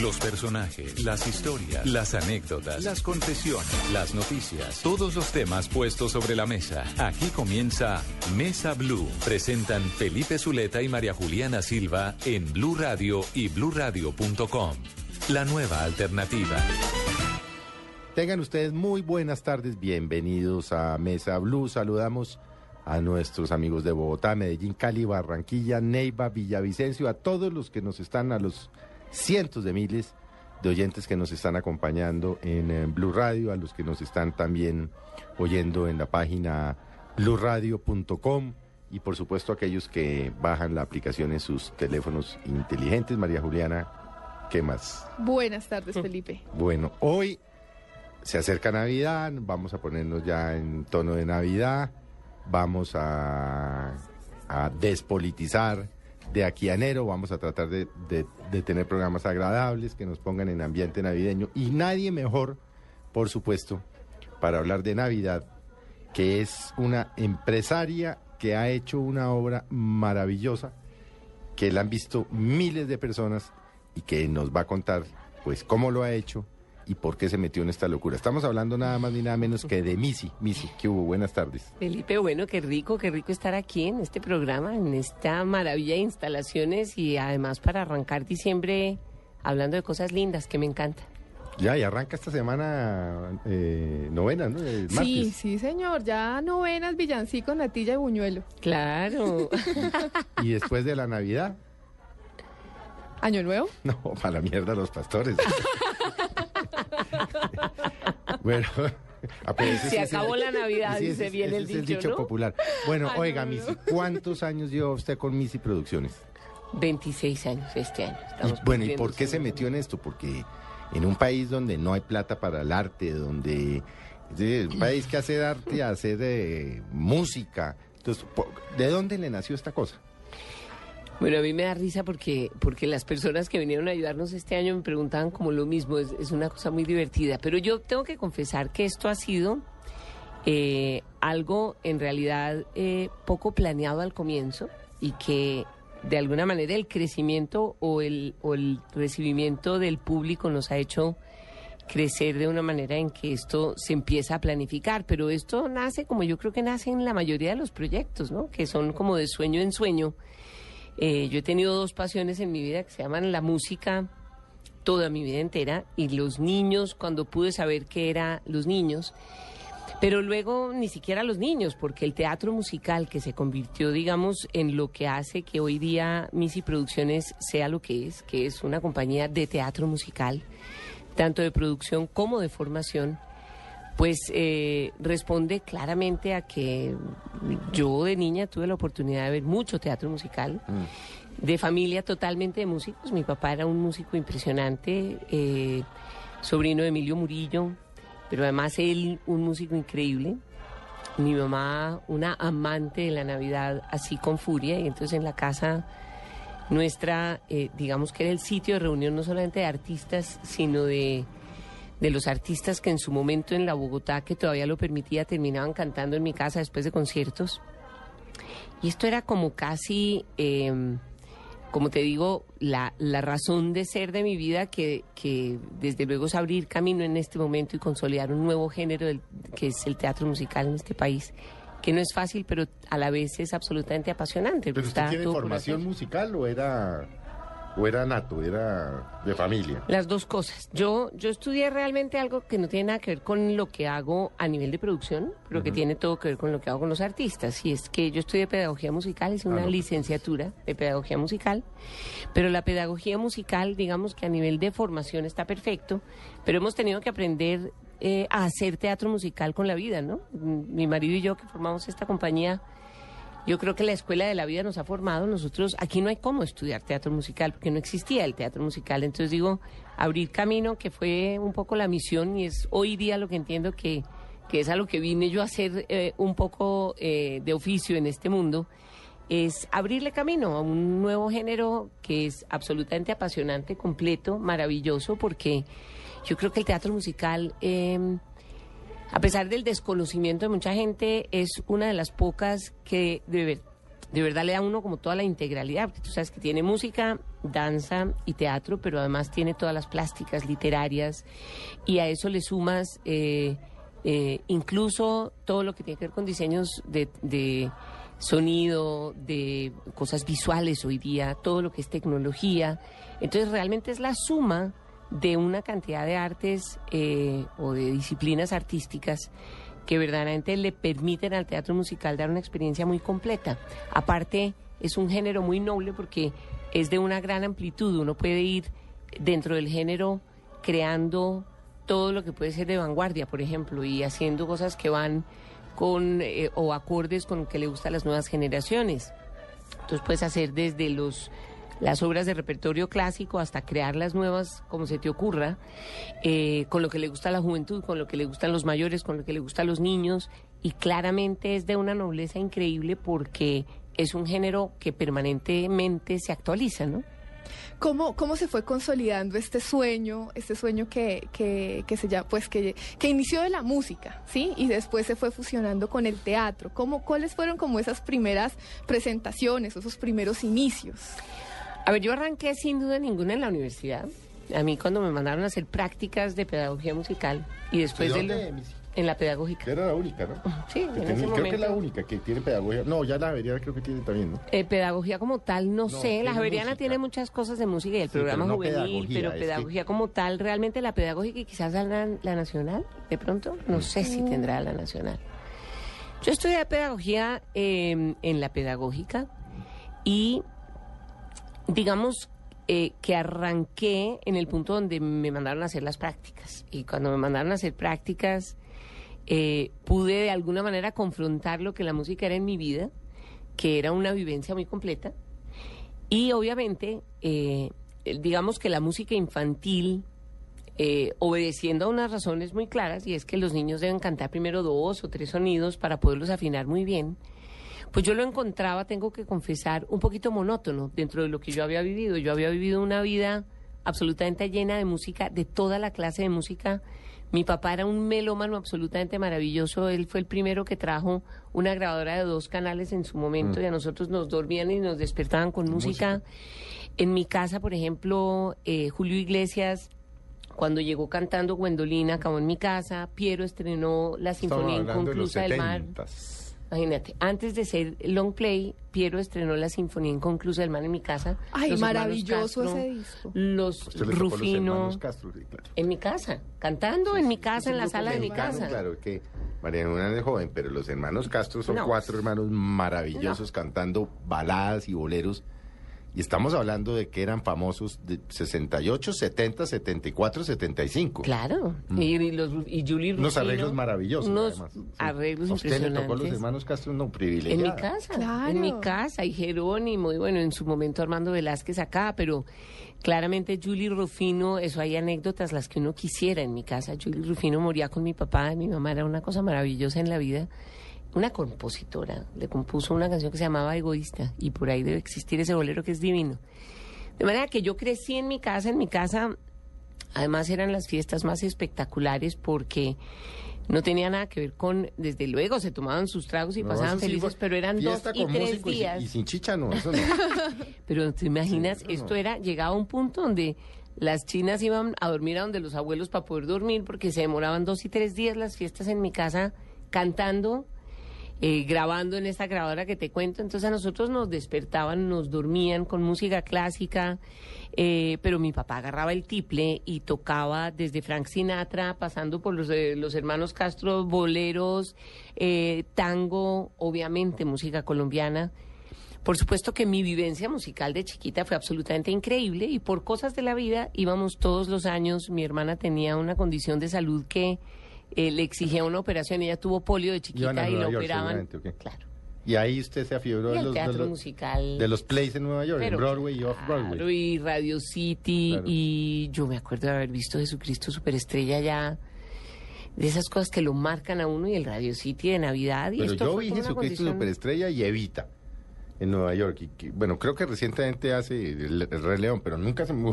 Los personajes, las historias, las anécdotas, las confesiones, las noticias, todos los temas puestos sobre la mesa. Aquí comienza Mesa Blue. Presentan Felipe Zuleta y María Juliana Silva en Blue Radio y bluradio.com. La nueva alternativa. Tengan ustedes muy buenas tardes, bienvenidos a Mesa Blue. Saludamos a nuestros amigos de Bogotá, Medellín, Cali, Barranquilla, Neiva, Villavicencio, a todos los que nos están, a los cientos de miles de oyentes que nos están acompañando en, eh, Blue Radio, a los que nos están también oyendo en la página bluradio.com y por supuesto aquellos que bajan la aplicación en sus teléfonos inteligentes. María Juliana, ¿qué más? Buenas tardes, Felipe. Bueno, hoy se acerca Navidad, vamos a ponernos ya en tono de Navidad, vamos a, a despolitizar de aquí a enero, vamos a tratar de, de- tener programas agradables que nos pongan en ambiente navideño y nadie mejor, por supuesto, para hablar de Navidad, que es una empresaria que ha hecho una obra maravillosa, que la han visto miles de personas y que nos va a contar pues cómo lo ha hecho y por qué se metió en esta locura. Estamos hablando nada más ni nada menos que de Missy. Missy, ¿qué hubo? Buenas tardes. Felipe, bueno, qué rico, qué rico estar aquí en este programa, en esta maravilla de instalaciones y además para arrancar diciembre hablando de cosas lindas que me encantan. Ya, y arranca esta semana eh, novena, ¿no? El Sí, sí, señor. Ya novenas, villancico, natilla y buñuelo. Claro. Y después de la Navidad, ¿Año nuevo? no, para la mierda los pastores. bueno, ah, Se acabó el- la Navidad, ese el es el dicho, dicho ¿no? popular. Bueno, Ay, oiga, no, no. Missy, ¿cuántos años lleva usted con Missy Producciones? 26 años este año. Y, bueno, ¿y por qué se metió en esto? Porque en un país donde no hay plata para el arte, donde es un país que hace arte, hace de música. Entonces, ¿de dónde le nació esta cosa? Bueno, a mí me da risa porque, porque las personas que vinieron a ayudarnos este año me preguntaban como lo mismo, es, es una cosa muy divertida. Pero yo tengo que confesar que esto ha sido eh, algo en realidad eh, poco planeado al comienzo y que de alguna manera el crecimiento o el, o el recibimiento del público nos ha hecho crecer de una manera en que esto se empieza a planificar, pero esto nace como yo creo que nace en la mayoría de los proyectos, ¿no? Que son como de sueño en sueño. Eh, yo he tenido dos pasiones en mi vida que se llaman la música toda mi vida entera y los niños cuando pude saber qué era los niños. Pero luego ni siquiera los niños, porque el teatro musical que se convirtió, digamos, en lo que hace que hoy día Missy Producciones sea lo que es, que es una compañía de teatro musical, tanto de producción como de formación, pues eh, responde claramente a que yo de niña tuve la oportunidad de ver mucho teatro musical, de familia totalmente de músicos. Mi papá era un músico impresionante, eh, sobrino de Emilio Murillo, pero además él un músico increíble. Mi mamá una amante de la Navidad así con furia y entonces en la casa nuestra, eh, digamos que era el sitio de reunión no solamente de artistas, sino de, de los artistas que en su momento en la Bogotá, que todavía lo permitía, terminaban cantando en mi casa después de conciertos. Y esto era como casi, eh, como te digo, la, la razón de ser de mi vida, que, que desde luego es abrir camino en este momento y consolidar un nuevo género del- que es el teatro musical en este país, que no es fácil, pero a la vez es absolutamente apasionante. ¿Pero usted tiene formación musical o era, o era nato, era de familia? Las dos cosas. Yo, yo estudié realmente algo que no tiene nada que ver con lo que hago a nivel de producción, pero que tiene todo que ver con lo que hago con los artistas. Y es que yo estudié pedagogía musical, hice una no, pues. licenciatura de pedagogía musical, pero la pedagogía musical, digamos que a nivel de formación está perfecto, pero hemos tenido que aprender eh, a hacer teatro musical con la vida, ¿no? Mi marido y yo que formamos esta compañía Yo creo que la escuela de la vida nos ha formado. Nosotros, aquí no hay cómo estudiar teatro musical, porque no existía el teatro musical. Entonces digo, abrir camino, que fue un poco la misión y es hoy día lo que entiendo que, que es a lo que vine yo a hacer eh, un poco eh, de oficio en este mundo, es abrirle camino a un nuevo género que es absolutamente apasionante, completo, maravilloso, porque yo creo que el teatro musical... eh, a pesar del desconocimiento de mucha gente, es una de las pocas que de, ver- de verdad le da a uno como toda la integralidad, porque tú sabes que tiene música, danza y teatro, pero además tiene todas las plásticas literarias y a eso le sumas eh, eh, incluso todo lo que tiene que ver con diseños de, de sonido, de cosas visuales hoy día, todo lo que es tecnología. Entonces realmente es la suma de una cantidad de artes eh, o de disciplinas artísticas que verdaderamente le permiten al teatro musical dar una experiencia muy completa. Aparte, es un género muy noble porque es de una gran amplitud. Uno puede ir dentro del género creando todo lo que puede ser de vanguardia, por ejemplo, y haciendo cosas que van con eh, o acordes con lo que le gusta a las nuevas generaciones. Entonces puedes hacer desde los las obras de repertorio clásico hasta crear las nuevas como se te ocurra, eh, con lo que le gusta a la juventud, con lo que le gustan los mayores, con lo que le gusta a los niños, y claramente es de una nobleza increíble porque es un género que permanentemente se actualiza, ¿no? ¿Cómo, ¿Cómo se fue consolidando este sueño, este sueño que, que, que se llama, pues que, que inició de la música, ¿sí? Y después se fue fusionando con el teatro. ¿Cómo, ¿Cuáles fueron como esas primeras presentaciones, esos primeros inicios? A ver, yo arranqué sin duda ninguna en la universidad. A mí cuando me mandaron a hacer prácticas de pedagogía musical y después de ¿Y dónde, lo- Missy? en la pedagógica. Era la única, ¿no? Sí, en tiene- ese creo que es la única que tiene pedagogía. No, ya la Javeriana creo que tiene también, ¿no? Eh, pedagogía como tal, no, No, sé. La Javeriana música. tiene muchas cosas de música y el Sí, programa pero no juvenil, pero que- pedagogía como tal, realmente la pedagógica y quizás la, la nacional, de pronto, no sé si tendrá la nacional. Yo estudié pedagogía eh, en la pedagógica y digamos eh, que arranqué en el punto donde me mandaron a hacer las prácticas. Y cuando me mandaron a hacer prácticas, eh, pude de alguna manera confrontar lo que la música era en mi vida, que era una vivencia muy completa. Y obviamente, eh, digamos que la música infantil, eh, obedeciendo a unas razones muy claras, y es que los niños deben cantar primero dos o tres sonidos para poderlos afinar muy bien, pues yo lo encontraba, tengo que confesar, un poquito monótono dentro de lo que yo había vivido. Yo había vivido una vida absolutamente llena de música, de toda la clase de música. Mi papá era un melómano absolutamente maravilloso. Él fue el primero que trajo una grabadora de dos canales en su momento y a nosotros nos dormían y nos despertaban con música. En mi casa, por ejemplo, eh, Julio Iglesias, cuando llegó cantando Gwendolina, acabó en mi casa. Piero estrenó la Sinfonía hablando de Inconclusa del Mar. 70s. Imagínate, antes de ser long play, Piero estrenó la Sinfonía Inconclusa del Mar en mi casa. Ay, Los maravilloso Castro, ese disco. Los los Rufino. hermanos Castro, sí, claro. En mi casa, cantando en mi casa, en la sala de mi casa. claro que María Juana es joven, pero los hermanos Castro son No. cuatro hermanos maravillosos cantando baladas y boleros. Y estamos hablando de que eran famosos de 68, 70, 74, 75. Claro. Y, y los, y Julie Mm. Unos Rufino, arreglos maravillosos, Unos además. Sí. arreglos ¿A usted le tocó los impresionantes. hermanos Castro? No, En privilegiado. mi casa, Claro. en mi casa, y Jerónimo, y bueno, en su momento Armando Velázquez acá, pero claramente Julie Rufino, eso hay anécdotas las que uno quisiera en mi casa. Julie Rufino moría con mi papá, mi mamá era una cosa maravillosa en la vida. Una compositora, le compuso una canción que se llamaba Egoísta, y por ahí debe existir ese bolero que es divino. De manera que yo crecí en mi casa, en mi casa Además eran las fiestas más espectaculares porque no tenía nada que ver con, desde luego se tomaban sus tragos y No, pasaban sí felices, pero eran dos y con tres y días. Y, sin chicha no, eso no. Pero te imaginas, Sí, esto no. era, llegaba a un punto donde las chinas iban a dormir a donde los abuelos para poder dormir porque se demoraban dos y tres días las fiestas en mi casa cantando, eh, grabando en esta grabadora que te cuento. Entonces a nosotros nos despertaban, nos dormían con música clásica, eh, pero mi papá agarraba el tiple y tocaba desde Frank Sinatra, pasando por los, eh, los hermanos Castro, boleros, eh, tango, obviamente música colombiana. Por supuesto que mi vivencia musical de chiquita fue absolutamente increíble y por cosas de la vida íbamos todos los años. Mi hermana tenía una condición de salud que eh, le exigía una operación. Ella tuvo polio de chiquita y la operaban. seguramente, ¿o qué? Claro. Y ahí usted se afiebró de los, de, teatro los, musical. de los plays en Nueva York, en Pero Broadway y claro, Off-Broadway. y Radio City, Claro. y yo me acuerdo de haber visto Jesucristo Superestrella ya, de esas cosas que lo marcan a uno y el Radio City de Navidad. Y Pero esto yo vi Jesucristo condición- Superestrella y Evita en Nueva York. Y que, bueno, creo que recientemente hace el, Rey León, pero nunca se, me,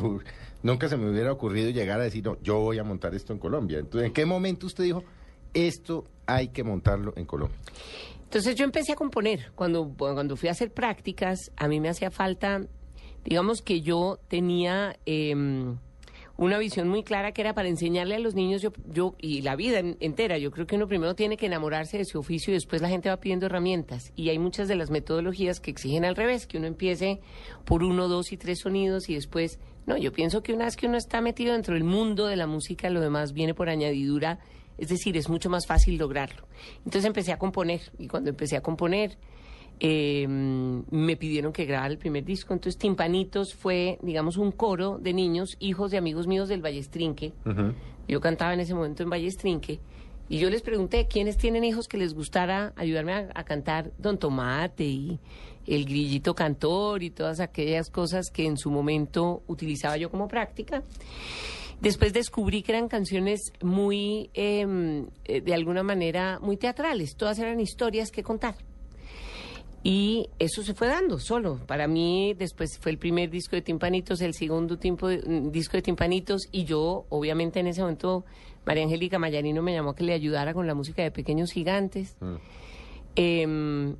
nunca se me hubiera ocurrido llegar a decir, no, yo voy a montar esto en Colombia. Entonces, ¿en qué momento usted dijo, esto hay que montarlo en Colombia? Entonces yo empecé a componer. Cuando, cuando fui a hacer prácticas, a mí me hacía falta, digamos que yo tenía em, una visión muy clara que era para enseñarle a los niños yo, yo y la vida en- entera. Yo creo que uno primero tiene que enamorarse de su oficio y después la gente va pidiendo herramientas. Y hay muchas de las metodologías que exigen al revés, que uno empiece por uno, dos y tres sonidos y después... No, yo pienso que una vez que uno está metido dentro del mundo de la música, lo demás viene por añadidura es decir, es mucho más fácil lograrlo. Entonces empecé a componer y cuando empecé a componer eh, me pidieron que grabara el primer disco. Entonces Timpanitos fue, digamos, un coro de niños, hijos de amigos míos del Ballestrinque. Yo cantaba en ese momento en Ballestrinque. Y yo les pregunté, ¿quiénes tienen hijos que les gustara ayudarme a, a cantar Don Tomate y el grillito cantor y todas aquellas cosas que en su momento utilizaba yo como práctica? Después descubrí que eran canciones muy, eh, eh, de alguna manera, muy teatrales. Todas eran historias que contar. Y eso se fue dando solo. Para mí, después fue el primer disco de Timpanitos, el segundo tiempo de- mm, disco de Timpanitos, y yo, obviamente, en ese momento, María Angélica Mayarino me llamó a que le ayudara con la música de Pequeños Gigantes. Em,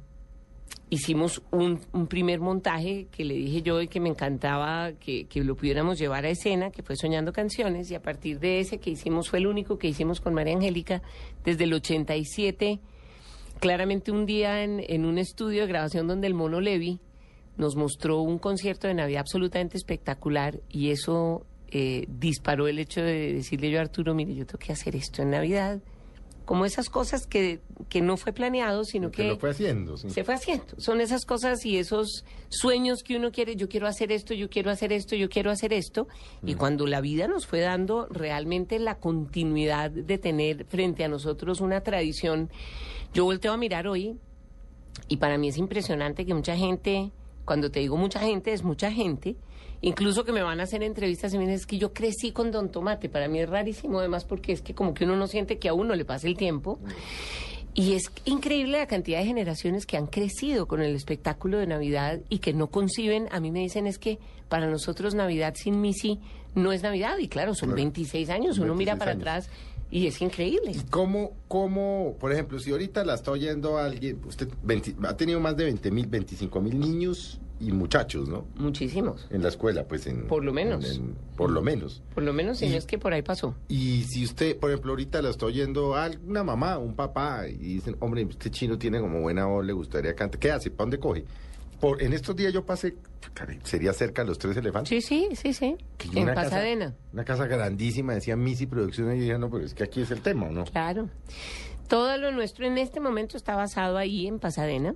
hicimos un, un primer montaje que le dije yo y que me encantaba que, que lo pudiéramos llevar a escena, que fue Soñando Canciones, y a partir de ese que hicimos, fue el único que hicimos con María Angélica desde el 87 claramente un día en, en un estudio de grabación donde el Mono Levi nos mostró un concierto de Navidad absolutamente espectacular y eso eh, disparó el hecho de decirle yo a Arturo, mire, yo tengo que hacer esto en Navidad. Como esas cosas que, que no fue planeado, sino que lo fue haciendo. sí. se fue haciendo. Son esas cosas y esos sueños que uno quiere, yo quiero hacer esto, yo quiero hacer esto, yo quiero hacer esto. Y cuando la vida nos fue dando realmente la continuidad de tener frente a nosotros una tradición, yo volteo a mirar hoy y para mí es impresionante que mucha gente, cuando te digo mucha gente, es mucha gente, incluso que me van a hacer entrevistas y me dicen, es que yo crecí con Don Tomate, para mí es rarísimo además porque es que como que uno no siente que a uno le pase el tiempo. Y es increíble la cantidad de generaciones que han crecido con el espectáculo de Navidad y que no conciben, a mí me dicen es que para nosotros Navidad sin Missy no es Navidad. Y claro, son Claro. 26 años, uno mira 26 para años. atrás y es increíble. ¿Y cómo, cómo, por ejemplo, si ahorita la está oyendo alguien, usted 20 ha tenido más de 20 mil, 25 mil niños y muchachos, ¿no? Muchísimos. En la escuela, pues en... Por lo menos. en- en- por lo menos. Por lo menos si Y- no es que por ahí pasó. Y si usted, por ejemplo, ahorita la está oyendo a una mamá, un papá, y dicen, hombre, este chino tiene como buena voz, le gustaría cantar, ¿qué hace? ¿Para dónde coge? Por, en estos días yo pasé, caray, sería cerca de los tres elefantes. Sí, sí, sí, sí. que En una casa- Pasadena. una casa grandísima, decía Missy Producciones, y yo dije, no, pero es que aquí es el tema, ¿o ¿no? Claro. Todo lo nuestro en este momento está basado ahí en Pasadena.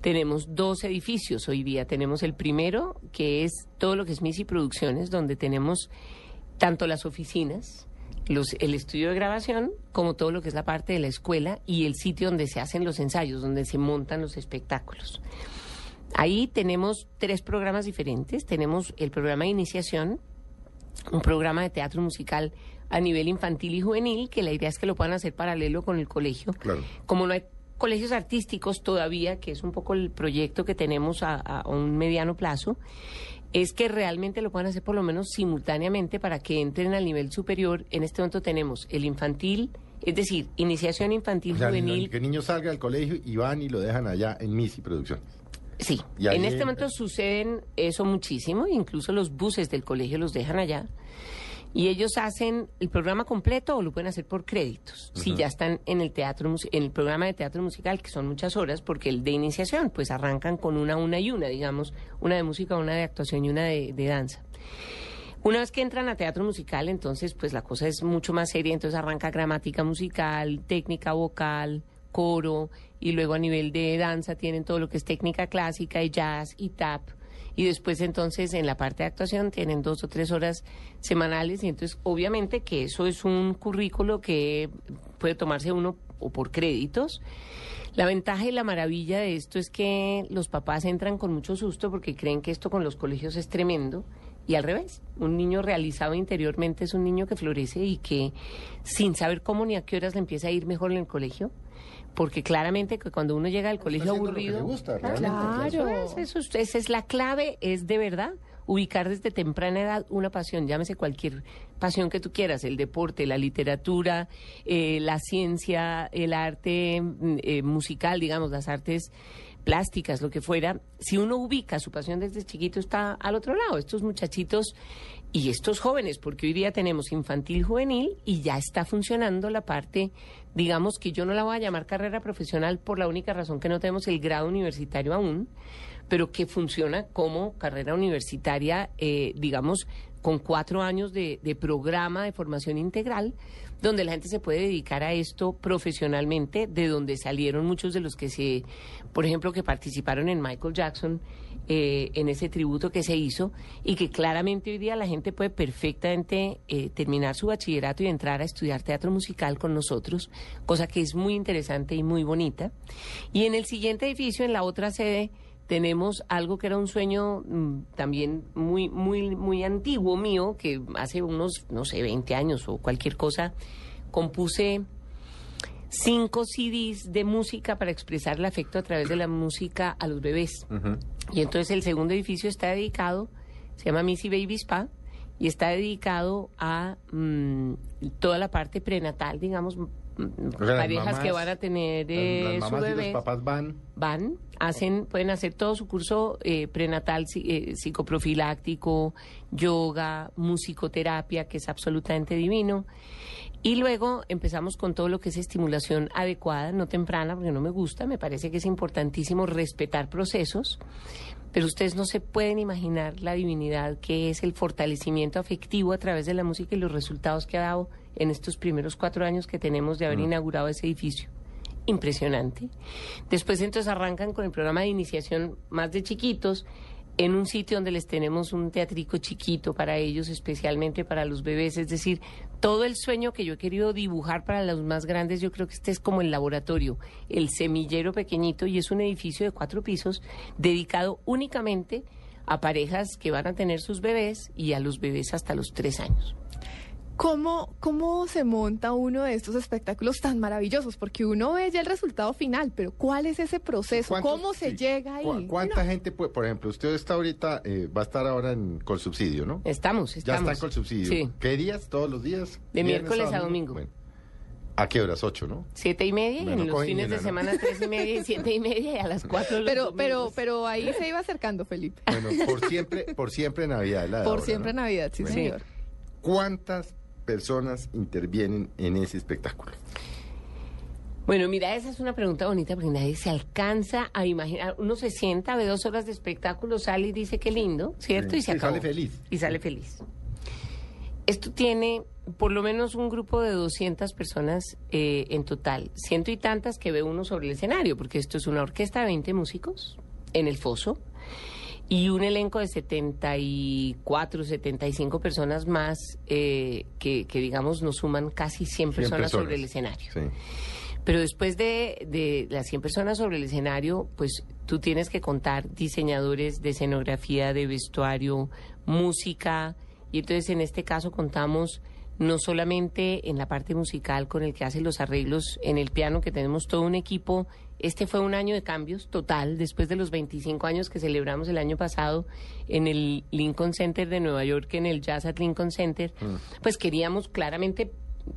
Tenemos dos edificios hoy día. Tenemos el primero, que es todo lo que es Missy Producciones, donde tenemos tanto las oficinas, los, el estudio de grabación, como todo lo que es la parte de la escuela y el sitio donde se hacen los ensayos, donde se montan los espectáculos. Ahí tenemos tres programas diferentes. Tenemos el programa de iniciación, un programa de teatro musical a nivel infantil y juvenil, que la idea es que lo puedan hacer paralelo con el colegio. Claro. Como no hay colegios artísticos todavía, que es un poco el proyecto que tenemos a, a un mediano plazo, es que realmente lo puedan hacer por lo menos simultáneamente para que entren al nivel superior. En este momento tenemos el infantil, es decir, iniciación infantil O sea, juvenil. que el niño salga del colegio y van y lo dejan allá en Missy Producciones. Sí, Y en este momento suceden eso muchísimo, incluso los buses del colegio los dejan allá. Y ellos hacen el programa completo o lo pueden hacer por créditos, si ya están en el teatro en el programa de teatro musical, que son muchas horas, porque el de iniciación, pues arrancan con una, una y una, digamos, una de música, una de actuación y una de, de danza. Una vez que entran a teatro musical, entonces pues la cosa es mucho más seria, entonces arranca gramática musical, técnica vocal, coro, y luego a nivel de danza tienen todo lo que es técnica clásica y jazz y tap. Y después entonces en la parte de actuación tienen dos o tres horas semanales y entonces obviamente que eso es un currículo que puede tomarse uno o por créditos. La ventaja y la maravilla de esto es que los papás entran con mucho susto porque creen que esto con los colegios es tremendo. Y al revés, un niño realizado interiormente es un niño que florece y que sin saber cómo ni a qué horas le empieza a ir mejor en el colegio, porque claramente que cuando uno llega al colegio aburrido, le gusta, Claro, claro. eso es, eso es- esa es la clave, es de verdad ubicar desde temprana edad una pasión, llámese cualquier pasión que tú quieras, el deporte, la literatura, eh, la ciencia, el arte mm, eh, musical, digamos, las artes plásticas, lo que fuera, si uno ubica su pasión desde chiquito está al otro lado. Estos muchachitos y estos jóvenes, porque hoy día tenemos infantil juvenil y ya está funcionando la parte, digamos que yo no la voy a llamar carrera profesional por la única razón que no tenemos el grado universitario aún, pero que funciona como carrera universitaria, eh, digamos, con cuatro años de, de programa de formación integral, donde la gente se puede dedicar a esto profesionalmente, de donde salieron muchos de los que se, por ejemplo, que participaron en Michael Jackson, eh, en ese tributo que se hizo, y que claramente hoy día la gente puede perfectamente eh, terminar su bachillerato y entrar a estudiar teatro musical con nosotros, cosa que es muy interesante y muy bonita. Y en el siguiente edificio, en la otra sede, tenemos algo que era un sueño mm, también muy, muy, muy antiguo mío, que hace unos, no sé, 20 años o cualquier cosa, compuse cinco CDs de música para expresar el afecto a través de la música a los bebés. Y entonces el segundo edificio está dedicado, se llama Missy Baby Spa, y está dedicado a mm, toda la parte prenatal, digamos, mm, O sea, las parejas que mamás- van a tener eh, las, las su mamás y bebé los papás van. van, hacen, pueden hacer todo su curso eh, prenatal psi- eh, psicoprofiláctico, yoga, musicoterapia, que es absolutamente divino. Y luego empezamos con todo lo que es estimulación adecuada, no temprana, porque no me gusta, me parece que es importantísimo respetar procesos, pero ustedes no se pueden imaginar la divinidad que es el fortalecimiento afectivo a través de la música y los resultados que ha dado en estos primeros cuatro años que tenemos de haber inaugurado ese edificio impresionante. Después entonces arrancan con el programa de iniciación más de chiquitos en un sitio donde les tenemos un teatrico chiquito para ellos, especialmente para los bebés. Es decir, todo el sueño que yo he querido dibujar para los más grandes, yo creo que este es como el laboratorio, el semillero pequeñito, y es un edificio de cuatro pisos dedicado únicamente a parejas que van a tener sus bebés y a los bebés hasta los tres años. ¿Cómo, ¿Cómo se monta uno de estos espectáculos tan maravillosos? Porque uno ve ya el resultado final, pero ¿cuál es ese proceso? ¿Cuántos- ¿Cómo se sí, llega ahí? cu- ¿Cuánta gente puede, por ejemplo, usted está ahorita, eh, va a estar ahora en, con subsidio, ¿no? Estamos, Ya estamos. están con subsidio. Sí. ¿Qué días? ¿Todos los días? De ¿Viernes, miércoles a domingo. Bueno. ¿A qué horas? Ocho, ¿no? Siete y media, y Bueno, en los fines de semana tres y media y siete y media y a las cuatro de los Pero, pero, domingos. pero ahí se iba acercando, Felipe. Bueno, por siempre, por siempre Navidad. es la de Por ahora, siempre ¿no? Navidad, sí, Bueno. señor. ¿Cuántas personas intervienen en ese espectáculo? Bueno, mira, esa es una pregunta bonita porque nadie se alcanza a imaginar. Uno se sienta, ve dos horas de espectáculo, sale y dice qué lindo, ¿cierto? Sí, y se sí, acabó. sale feliz. Y sale feliz. Esto tiene por lo menos un grupo de 200 personas eh, en total. Ciento y tantas que ve uno sobre el escenario, porque esto es una orquesta de 20 músicos en el foso y un elenco de 74, 75 personas más eh, que, que, digamos, nos suman casi 100 personas, sobre el escenario. Sí. Pero después de, de las 100 personas sobre el escenario, pues tú tienes que contar diseñadores de escenografía, de vestuario, música. Y entonces en este caso contamos no solamente en la parte musical con el que hace los arreglos en el piano, que tenemos todo un equipo. Este fue un año de cambios total, después de los 25 años que celebramos el año pasado en el Lincoln Center de Nueva York, en el Jazz at Lincoln Center, pues queríamos claramente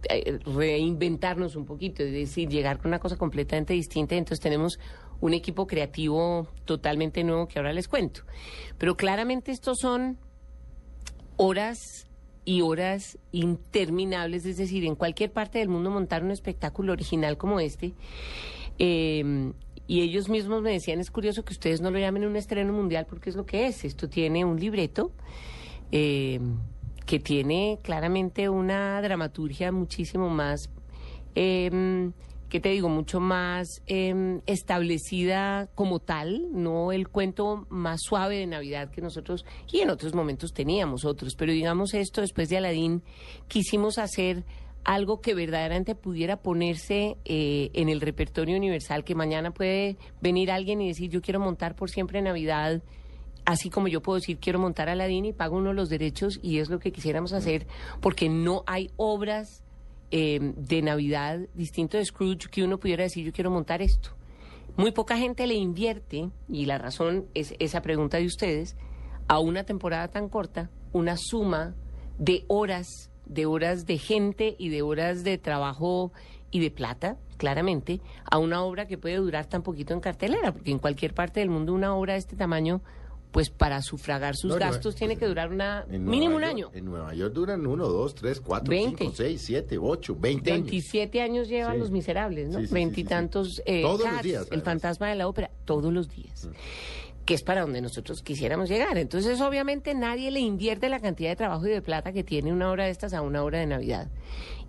eh, reinventarnos un poquito, es decir, llegar con una cosa completamente distinta. Entonces tenemos un equipo creativo totalmente nuevo que ahora les cuento. Pero claramente estos son horas y horas interminables, es decir, en cualquier parte del mundo montar un espectáculo original como este. Eh, y ellos mismos me decían, es curioso que ustedes no lo llamen un estreno mundial porque es lo que es. Esto tiene un libreto. eh, que tiene claramente una dramaturgia muchísimo más, eh, ¿qué te digo? Mucho más establecida como tal, no el cuento más suave de Navidad que nosotros, y en otros momentos teníamos otros, pero digamos esto, después de Aladín, quisimos hacer algo que verdaderamente pudiera ponerse eh, en el repertorio universal, que mañana puede venir alguien y decir, yo quiero montar por siempre Navidad, así como yo puedo decir, quiero montar Aladín y pago uno los derechos y es lo que quisiéramos hacer, porque no hay obras eh, de Navidad distinto de Scrooge que uno pudiera decir, yo quiero montar esto. Muy poca gente le invierte, y la razón es esa pregunta de ustedes, a una temporada tan corta, una suma de horas, de horas de gente y de horas de trabajo y de plata, claramente, a una obra que puede durar tan poquito en cartelera, porque en cualquier parte del mundo una obra de este tamaño, pues para sufragar sus No, no, gastos tiene que durar una mínimo un año. En Nueva York duran uno, dos, tres, cuatro, Veinte. cinco, seis, siete, ocho, veinte años. 27 años llevan Sí. los miserables, ¿no? Veintitantos sí, sí. eh, Todos los días, el además. fantasma de la ópera, todos los días. Que es para donde nosotros quisiéramos llegar. Entonces, obviamente, nadie le invierte la cantidad de trabajo y de plata que tiene una hora de estas a una hora de Navidad.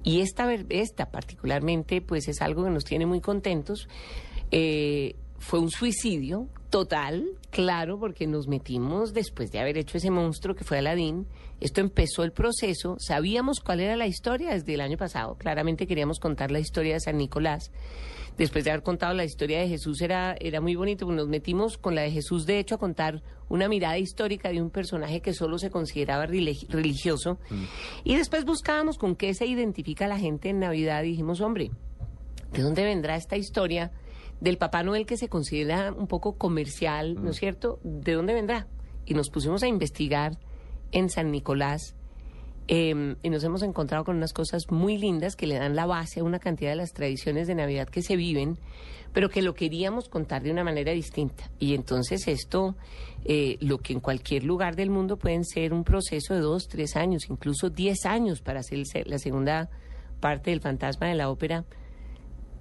Y esta, esta particularmente, pues es algo que nos tiene muy contentos. Eh, fue un suicidio total, claro, porque nos metimos después de haber hecho ese monstruo que fue Aladín. Esto empezó el proceso, sabíamos cuál era la historia desde el año pasado, claramente queríamos contar la historia de San Nicolás. Después de haber contado la historia de Jesús era, era muy bonito, nos metimos con la de Jesús, de hecho, a contar una mirada histórica de un personaje que solo se consideraba religi- religioso. Y después buscábamos con qué se identifica la gente en Navidad y dijimos, hombre, ¿de dónde vendrá esta historia del Papá Noel que se considera un poco comercial, ¿no es cierto? ¿De dónde vendrá? Y nos pusimos a investigar en San Nicolás eh, y nos hemos encontrado con unas cosas muy lindas que le dan la base a una cantidad de las tradiciones de Navidad que se viven, pero que lo queríamos contar de una manera distinta. Y entonces esto, eh, lo que en cualquier lugar del mundo pueden ser un proceso de dos, tres años, incluso diez años para hacer la segunda parte del fantasma de la ópera,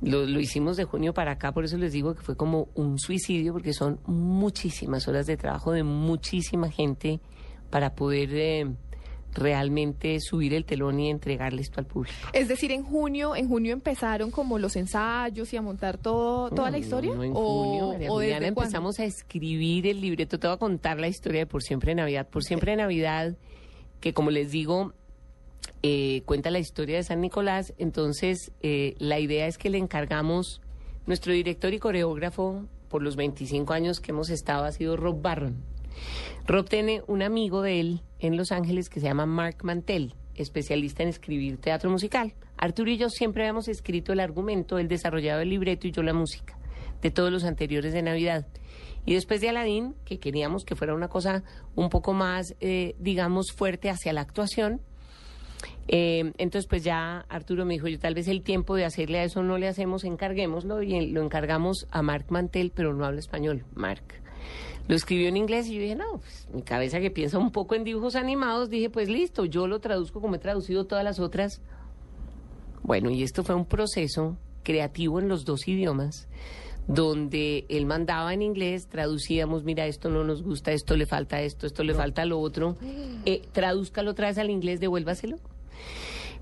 lo, lo hicimos de junio para acá, por eso les digo que fue como un suicidio, porque son muchísimas horas de trabajo de muchísima gente para poder eh, realmente subir el telón y entregarle esto al público. Es decir, en junio, en junio empezaron como los ensayos y a montar todo, toda la No, historia. No, en ¿O- junio, María o desde empezamos a escribir el libreto. Te voy a contar la historia de Por Siempre Navidad. Por Siempre Navidad, que como les digo, eh, cuenta la historia de San Nicolás. Entonces, eh, la idea es que le encargamos, nuestro director y coreógrafo por los 25 años que hemos estado ha sido Rob Barron. Rob tiene un amigo de él en Los Ángeles que se llama Mark Mantel, especialista en escribir teatro musical. Arturo y yo siempre habíamos escrito el argumento, él desarrollaba el libreto y yo la música de todos los anteriores de Navidad. Y después de Aladín, que queríamos que fuera una cosa un poco más, eh, digamos, fuerte hacia la actuación, eh, entonces, pues ya Arturo me dijo, yo tal vez el tiempo de hacerle a eso no le hacemos, encarguémoslo y lo encargamos a Mark Mantel, pero no habla español, Mark. Lo escribió en inglés y yo dije, no, pues, mi cabeza que piensa un poco en dibujos animados, dije, pues listo, yo lo traduzco como he traducido todas las otras. Bueno, y esto fue un proceso creativo en los dos idiomas, donde él mandaba en inglés, traducíamos, mira, esto no nos gusta, esto le falta esto, esto le falta lo otro, eh, tradúzcalo otra vez al inglés, devuélvaselo.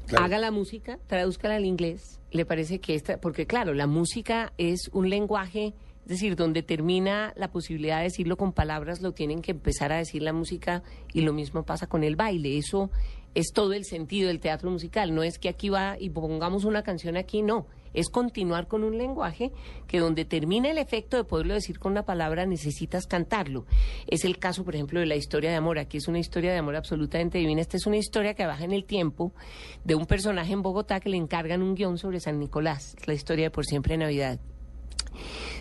Claro. Haga la música, tradúzcala al inglés. Le parece que esta, porque claro, la música es un lenguaje, es decir, donde termina la posibilidad de decirlo con palabras, lo tienen que empezar a decir la música y lo mismo pasa con el baile. Eso es todo el sentido del teatro musical. No es que aquí va y pongamos una canción aquí, no. Es continuar con un lenguaje que donde termina el efecto de poderlo decir con una palabra necesitas cantarlo. Es el caso, por ejemplo, de la historia de amor. Aquí es una historia de amor absolutamente divina. Esta es una historia que baja en el tiempo de un personaje en Bogotá que le encargan un guion sobre San Nicolás. La historia de Por Siempre Navidad.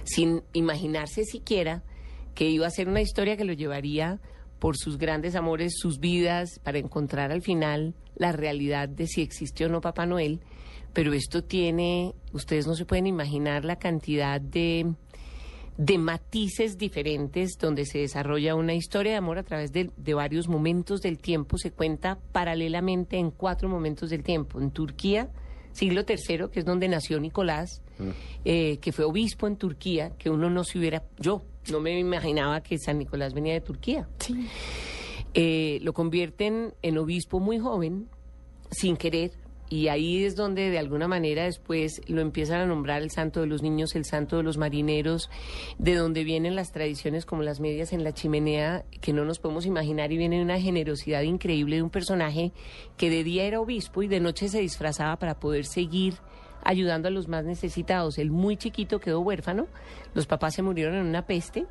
Sin imaginarse siquiera que iba a ser una historia que lo llevaría por sus grandes amores, sus vidas, para encontrar al final la realidad de si existió o no Papá Noel. Pero esto tiene, ustedes no se pueden imaginar la cantidad de, de matices diferentes donde se desarrolla una historia de amor a través de, de varios momentos del tiempo. Se cuenta paralelamente en cuatro momentos del tiempo. En Turquía, siglo III, que es donde nació Nicolás, eh, que fue obispo en Turquía, que uno no se hubiera, yo no me imaginaba que San Nicolás venía de Turquía. Eh, lo convierten en obispo muy joven, sin querer, y ahí es donde de alguna manera después lo empiezan a nombrar el santo de los niños, el santo de los marineros, de donde vienen las tradiciones como las medias en la chimenea, que no nos podemos imaginar, y viene una generosidad increíble de un personaje que de día era obispo y de noche se disfrazaba para poder seguir ayudando a los más necesitados. El muy chiquito quedó huérfano, los papás se murieron en una peste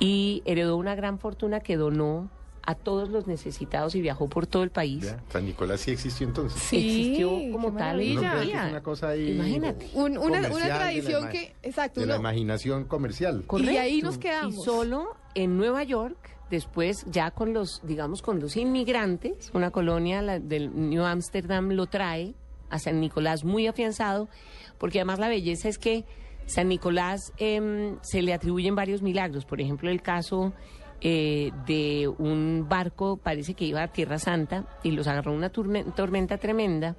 y heredó una gran fortuna que donó a todos los necesitados y viajó por todo el país. Ya, San Nicolás sí existió entonces. Sí, Existió como tal. maravilla. No creo que día. es una cosa ahí Imagínate. Un- una, una comercial de la tradición ima- que, exacto, de la imaginación comercial. Y ahí nos Y quedamos. solo en Nueva York, después ya con los, digamos, con los inmigrantes, una colonia la del New Amsterdam lo trae a San Nicolás muy afianzado, porque además la belleza es que San Nicolás em, se le atribuyen varios milagros. Por ejemplo, el caso eh, de un barco, parece que iba a Tierra Santa, y los agarró una tormenta tremenda,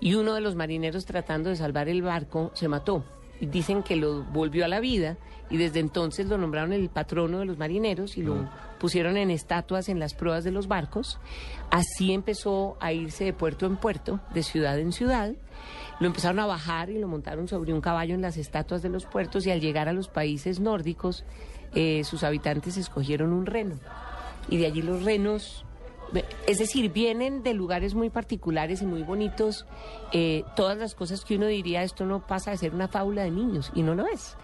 y uno de los marineros tratando de salvar el barco se mató. Dicen que lo volvió a la vida, y desde entonces lo nombraron el patrono de los marineros y lo pusieron en estatuas en las pruebas de los barcos. Así empezó a irse de puerto en puerto, de ciudad en ciudad. Lo empezaron a bajar y lo montaron sobre un caballo en las estatuas de los puertos y al llegar a los países nórdicos, eh, sus habitantes escogieron un reno. Y de allí los renos, es decir, vienen de lugares muy particulares y muy bonitos. eh, todas las cosas que uno diría, esto no pasa de ser una fábula de niños, y no lo es.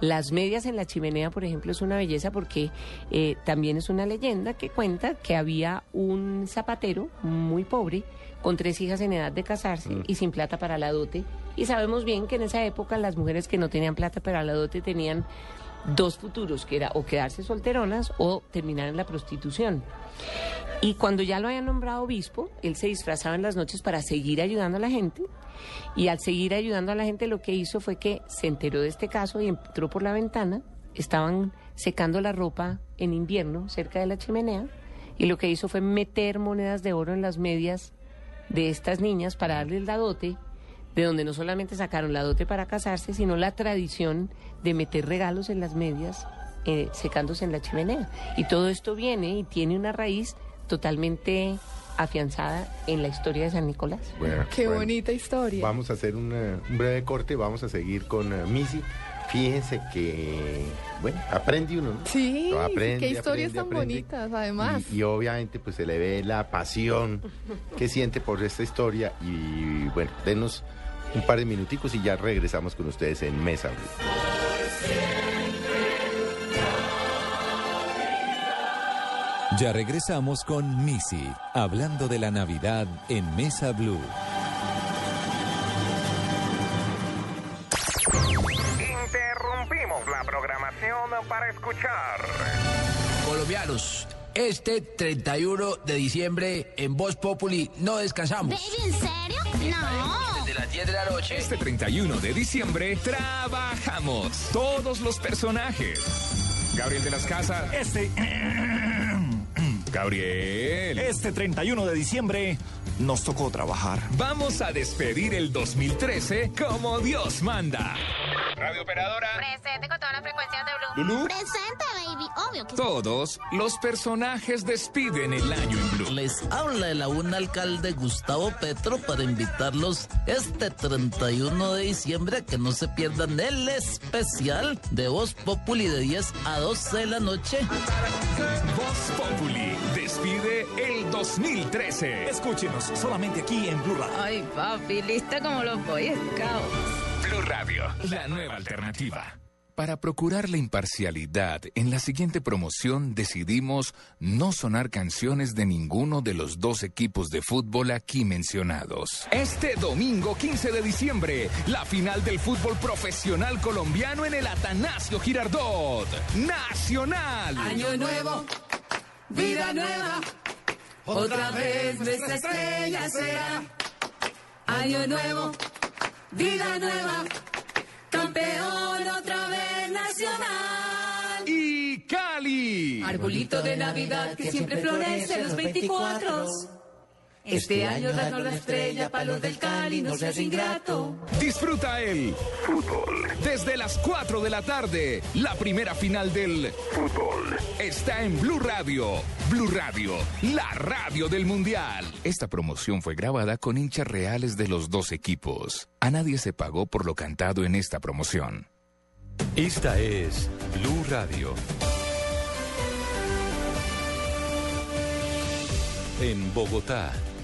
Las medias en la chimenea, por ejemplo, es una belleza porque eh, también es una leyenda que cuenta que había un zapatero muy pobre con tres hijas en edad de casarse y sin plata para la dote. Y sabemos bien que en esa época las mujeres que no tenían plata para la dote tenían dos futuros, que era o quedarse solteronas o terminar en la prostitución. Y cuando ya lo habían nombrado obispo, él se disfrazaba en las noches para seguir ayudando a la gente. Y al seguir ayudando a la gente, lo que hizo fue que se enteró de este caso y entró por la ventana. Estaban secando la ropa en invierno cerca de la chimenea. Y lo que hizo fue meter monedas de oro en las medias de estas niñas para darles la dote, de donde no solamente sacaron la dote para casarse, sino la tradición de meter regalos en las medias eh, secándose en la chimenea. Y todo esto viene y tiene una raíz totalmente afianzada en la historia de San Nicolás. Bueno, Qué bueno, bonita historia. Vamos a hacer un, eh, un breve corte, vamos a seguir con eh, Missy. Fíjense que, bueno, aprende uno, ¿no? Sí, Lo aprende, qué historias aprende, tan aprende. bonitas, además. Y, y obviamente pues se le ve la pasión que siente por esta historia y bueno, denos un par de minuticos y ya regresamos con ustedes en Mesa Ya regresamos con Missy, hablando de la Navidad en Mesa Blue. Interrumpimos la programación para escuchar. Colombianos, este 31 de diciembre en Voz Populi no descansamos. Baby, ¿en serio? No. Desde las 10 de la noche. Este 31 de diciembre trabajamos todos los personajes. Gabriel de las Casas. Este, Gabriel. este 31 de diciembre nos tocó trabajar. Vamos a despedir el 2013 como Dios manda. Radio Operadora. Presente con todas las frecuencias de Blue. Lulú. Presente, baby. Obvio que. Todos los personajes despiden el año en Blue. Les habla el aún alcalde Gustavo Petro para invitarlos este 31 de diciembre a que no se pierdan el especial de Voz Populi de 10 a 12 de la noche. Voz Populi 2013. Escúchenos solamente aquí en Blue Radio. Ay, papi, lista como los Boy Scouts. Blue Radio, la nueva alternativa. Para procurar la imparcialidad, en la siguiente promoción decidimos no sonar canciones de ninguno de los dos equipos de fútbol aquí mencionados. Este domingo 15 de diciembre, la final del fútbol profesional colombiano en el Atanasio Girardot. Nacional. Año nuevo, vida nueva, otra vez nuestra estrella será. Año nuevo, vida nueva, campeón otra vez nacional. Y Cali. Arbolito de Navidad que siempre florece los 24. Este año danos la estrella para los del Cali, no seas ingrato. Disfruta el fútbol. Desde las 4 de la tarde, la primera final del fútbol está en Blue Radio. Blue Radio, la radio del Mundial. Esta promoción fue grabada con hinchas reales de los dos equipos. A nadie se pagó por lo cantado en esta promoción. Esta es Blue Radio. En Bogotá,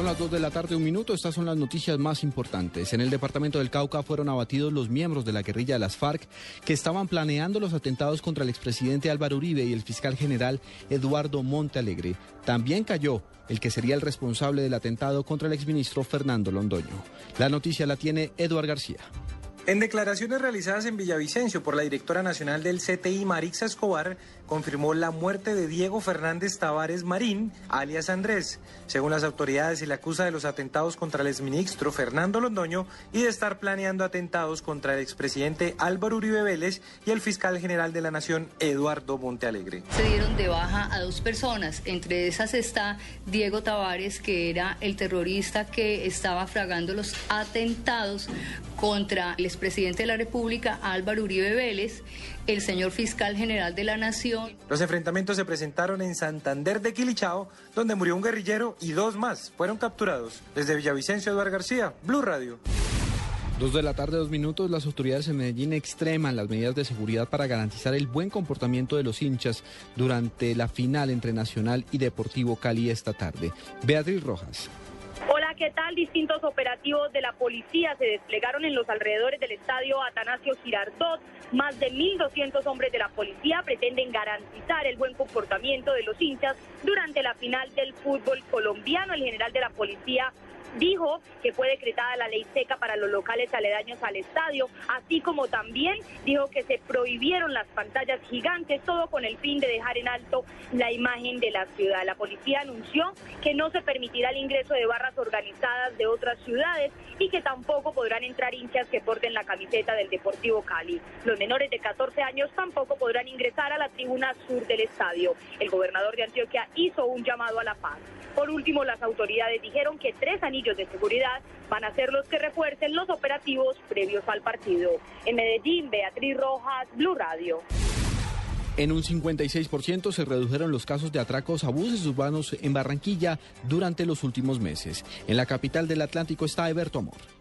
Son las 2 de la tarde, un minuto. Estas son las noticias más importantes. En el departamento del Cauca fueron abatidos los miembros de la guerrilla de las FARC que estaban planeando los atentados contra el expresidente Álvaro Uribe y el fiscal general Eduardo Montealegre. También cayó el que sería el responsable del atentado contra el exministro Fernando Londoño. La noticia la tiene Eduard García. En declaraciones realizadas en Villavicencio por la directora nacional del CTI, Marixa Escobar, confirmó la muerte de Diego Fernández Tavares Marín, alias Andrés. Según las autoridades, se le acusa de los atentados contra el exministro Fernando Londoño y de estar planeando atentados contra el expresidente Álvaro Uribe Vélez y el fiscal general de la Nación, Eduardo Montealegre. Se dieron de baja a dos personas. Entre esas está Diego Tavares, que era el terrorista que estaba fragando los atentados contra el expresidente de la República, Álvaro Uribe Vélez, el señor fiscal general de la Nación. Los enfrentamientos se presentaron en Santander de Quilichao, donde murió un guerrillero y dos más fueron capturados. Desde Villavicencio, Eduardo García, Blue Radio. Dos de la tarde, dos minutos, las autoridades en Medellín extreman las medidas de seguridad para garantizar el buen comportamiento de los hinchas durante la final entre Nacional y Deportivo Cali esta tarde. Beatriz Rojas. ¿Qué tal? Distintos operativos de la policía se desplegaron en los alrededores del estadio Atanasio Girardot. Más de 1.200 hombres de la policía pretenden garantizar el buen comportamiento de los hinchas durante la final del fútbol colombiano. El general de la policía dijo que fue decretada la ley seca para los locales aledaños al estadio, así como también dijo que se prohibieron las pantallas gigantes, todo con el fin de dejar en alto la imagen de la ciudad. La policía anunció que no se permitirá el ingreso de barras organizadas de otras ciudades y que tampoco podrán entrar hinchas que porten la camiseta del Deportivo Cali. Los menores de 14 años tampoco podrán ingresar a la tribuna sur del estadio. El gobernador de Antioquia hizo un llamado a la paz. Por último, las autoridades dijeron que tres de seguridad van a ser los que refuercen los operativos previos al partido. En Medellín, Beatriz Rojas, Blue Radio. En un 56% se redujeron los casos de atracos a buses urbanos en Barranquilla durante los últimos meses. En la capital del Atlántico está Eberto Amor.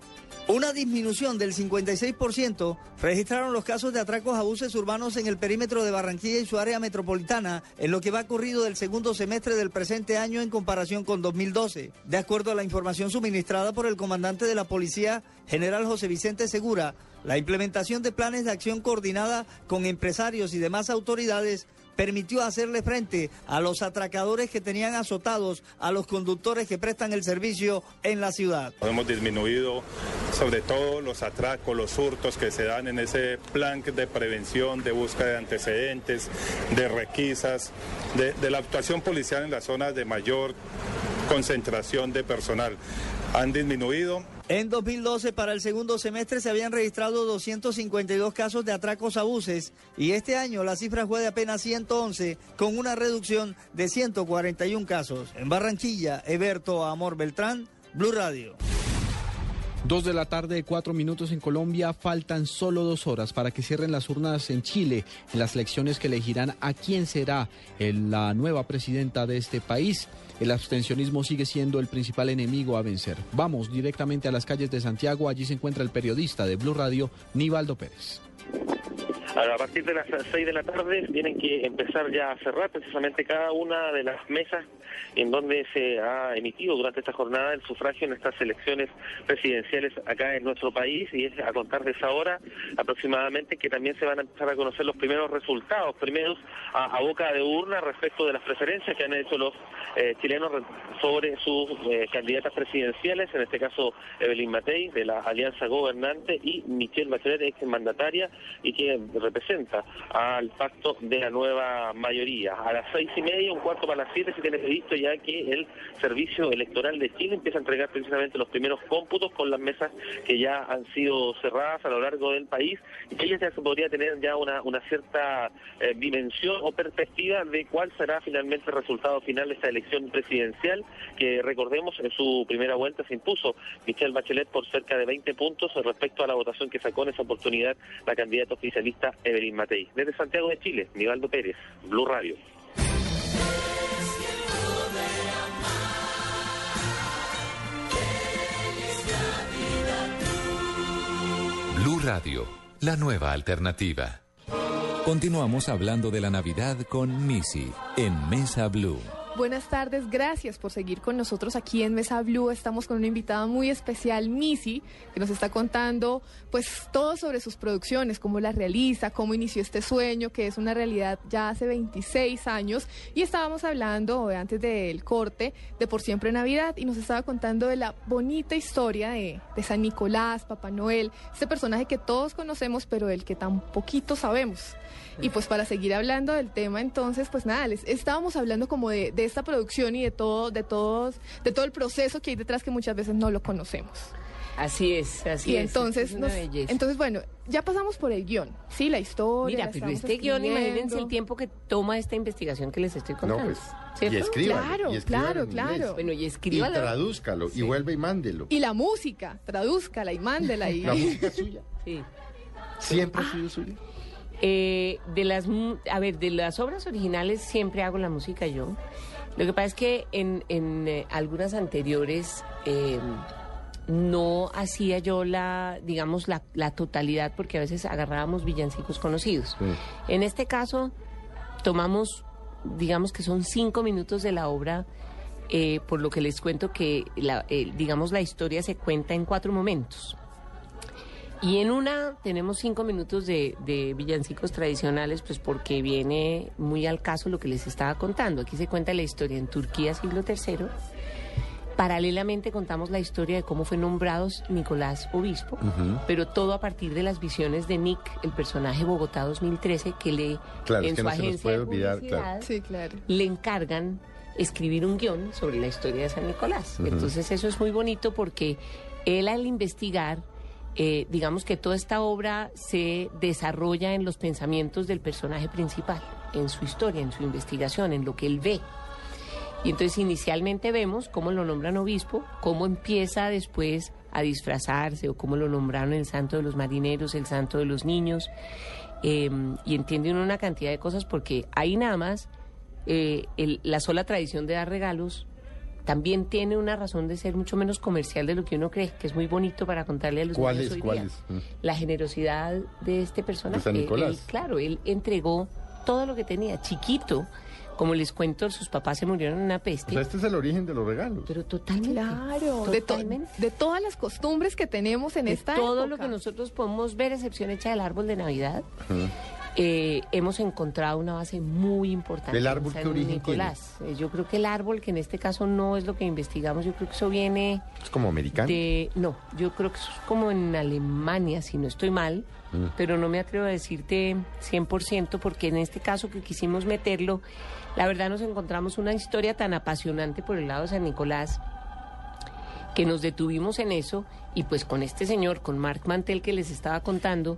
Una disminución del 56% registraron los casos de atracos a buses urbanos en el perímetro de Barranquilla y su área metropolitana en lo que va corrido del segundo semestre del presente año en comparación con 2012. De acuerdo a la información suministrada por el comandante de la policía, general José Vicente Segura, la implementación de planes de acción coordinada con empresarios y demás autoridades permitió hacerle frente a los atracadores que tenían azotados a los conductores que prestan el servicio en la ciudad. Hemos disminuido sobre todo los atracos, los hurtos que se dan en ese plan de prevención, de búsqueda de antecedentes, de requisas, de, de la actuación policial en las zonas de mayor concentración de personal. Han disminuido en 2012, para el segundo semestre, se habían registrado 252 casos de atracos a buses y este año la cifra fue de apenas 111, con una reducción de 141 casos. En Barranquilla, Eberto Amor Beltrán, Blue Radio. Dos de la tarde, cuatro minutos en Colombia. Faltan solo dos horas para que cierren las urnas en Chile, en las elecciones que elegirán a quién será la nueva presidenta de este país. El abstencionismo sigue siendo el principal enemigo a vencer. Vamos directamente a las calles de Santiago. Allí se encuentra el periodista de Blue Radio, Nivaldo Pérez. A partir de las 6 de la tarde tienen que empezar ya a cerrar precisamente cada una de las mesas en donde se ha emitido durante esta jornada el sufragio en estas elecciones presidenciales acá en nuestro país y es a contar de esa hora aproximadamente que también se van a empezar a conocer los primeros resultados, primeros a, boca de urna respecto de las preferencias que han hecho los eh, re- sobre sus eh, candidatas presidenciales, en este caso Evelyn Matei de la Alianza Gobernante y Michelle Bachelet, ex mandataria y que representa al pacto de la nueva mayoría. A las seis y media, un cuarto para las siete, se tiene previsto ya que el Servicio Electoral de Chile empieza a entregar precisamente los primeros cómputos con las mesas que ya han sido cerradas a lo largo del país y que ya se podría tener ya una, una cierta eh, dimensión o perspectiva de cuál será finalmente el resultado final de esta elección presidencial que recordemos en su primera vuelta se impuso Michelle Bachelet por cerca de 20 puntos respecto a la votación que sacó en esa oportunidad la candidata oficialista Evelyn Matei. Desde Santiago de Chile, Nivaldo Pérez, Blue Radio. Blue Radio, la nueva alternativa. Continuamos hablando de la Navidad con Missy en Mesa Blue. Buenas tardes, gracias por seguir con nosotros aquí en Mesa Blue. Estamos con una invitada muy especial, Missy, que nos está contando pues todo sobre sus producciones, cómo las realiza, cómo inició este sueño, que es una realidad ya hace 26 años. Y estábamos hablando eh, antes del corte de Por Siempre Navidad y nos estaba contando de la bonita historia de, San Nicolás, Papá Noel, este personaje que todos conocemos pero del que tan poquito sabemos. Y pues para seguir hablando del tema, entonces, pues nada, les estábamos hablando como de, de esta producción y de todo, de todos, de todo el proceso que hay detrás que muchas veces no lo conocemos. Así es, así y es. entonces, es nos- entonces bueno, ya pasamos por el guion, sí, la historia. Mira, la pero este guion, imagínense el tiempo que toma esta investigación que les estoy contando. pues, ¿Cierto? y escríbalo, Claro, y claro, claro. Bueno, y Y escríbalo. tradúzcalo, y vuelve y mándelo. Y la música, tradúzcala y mándela y... La música es suya. Sí. Siempre ha sido suya. Eh, de las, mu- a ver, de las obras originales siempre hago la música yo. Lo que pasa es que en, en, eh, algunas anteriores eh, no hacía yo la, digamos, la, la totalidad porque a veces agarrábamos villancicos conocidos. En este caso tomamos, digamos que son cinco minutos de la obra, eh, por lo que les cuento que, la, eh, digamos, la historia se cuenta en cuatro momentos. Y en una tenemos cinco minutos de, de villancicos tradicionales, pues porque viene muy al caso lo que les estaba contando. Aquí se cuenta la historia en Turquía, siglo III. Paralelamente contamos la historia de cómo fue nombrado Nicolás obispo, pero todo a partir de las visiones de Nick, el personaje Bogotá 2013, que le Claro, es en que su no se nos agencia puede de olvidar, claro. Sí, claro. le encargan escribir un guion sobre la historia de San Nicolás. Entonces eso es muy bonito porque él al investigar, eh, digamos que toda esta obra se desarrolla en los pensamientos del personaje principal, en su historia, en su investigación, en lo que él ve. Y entonces inicialmente vemos cómo lo nombran obispo, cómo empieza después a disfrazarse o cómo lo nombraron el santo de los marineros, el santo de los niños. eh, y entiende uno una cantidad de cosas porque ahí nada más eh, la sola tradición de dar regalos también tiene una razón de ser mucho menos comercial de lo que uno cree, que es muy bonito para contarle a los ¿Cuál niños es? hoy ¿Cuál día. es? Mm. La generosidad de este personaje. De San Nicolás. Él, claro, él entregó todo lo que tenía, chiquito. Como les cuento, sus papás se murieron en una O peste. sea, este es el origen de los regalos. Pero totalmente. Claro, de, to- Totalmente. de todas las costumbres que tenemos en De esta todo época. lo que nosotros podemos ver, excepción hecha del árbol de Navidad, Ujú. Eh, hemos encontrado una base muy importante. ¿El árbol qué origen Nicolás. Eh, Yo creo que el árbol, que en este caso no es lo que investigamos, yo creo que eso viene Es como americano. de... No, yo creo que eso es como en Alemania, si no estoy mal, Mm. pero no me atrevo a decirte 100% porque en este caso que quisimos meterlo, la verdad nos encontramos una historia tan apasionante por el lado de San Nicolás que nos detuvimos en eso y pues con este señor, con Marc Mantel que les estaba contando,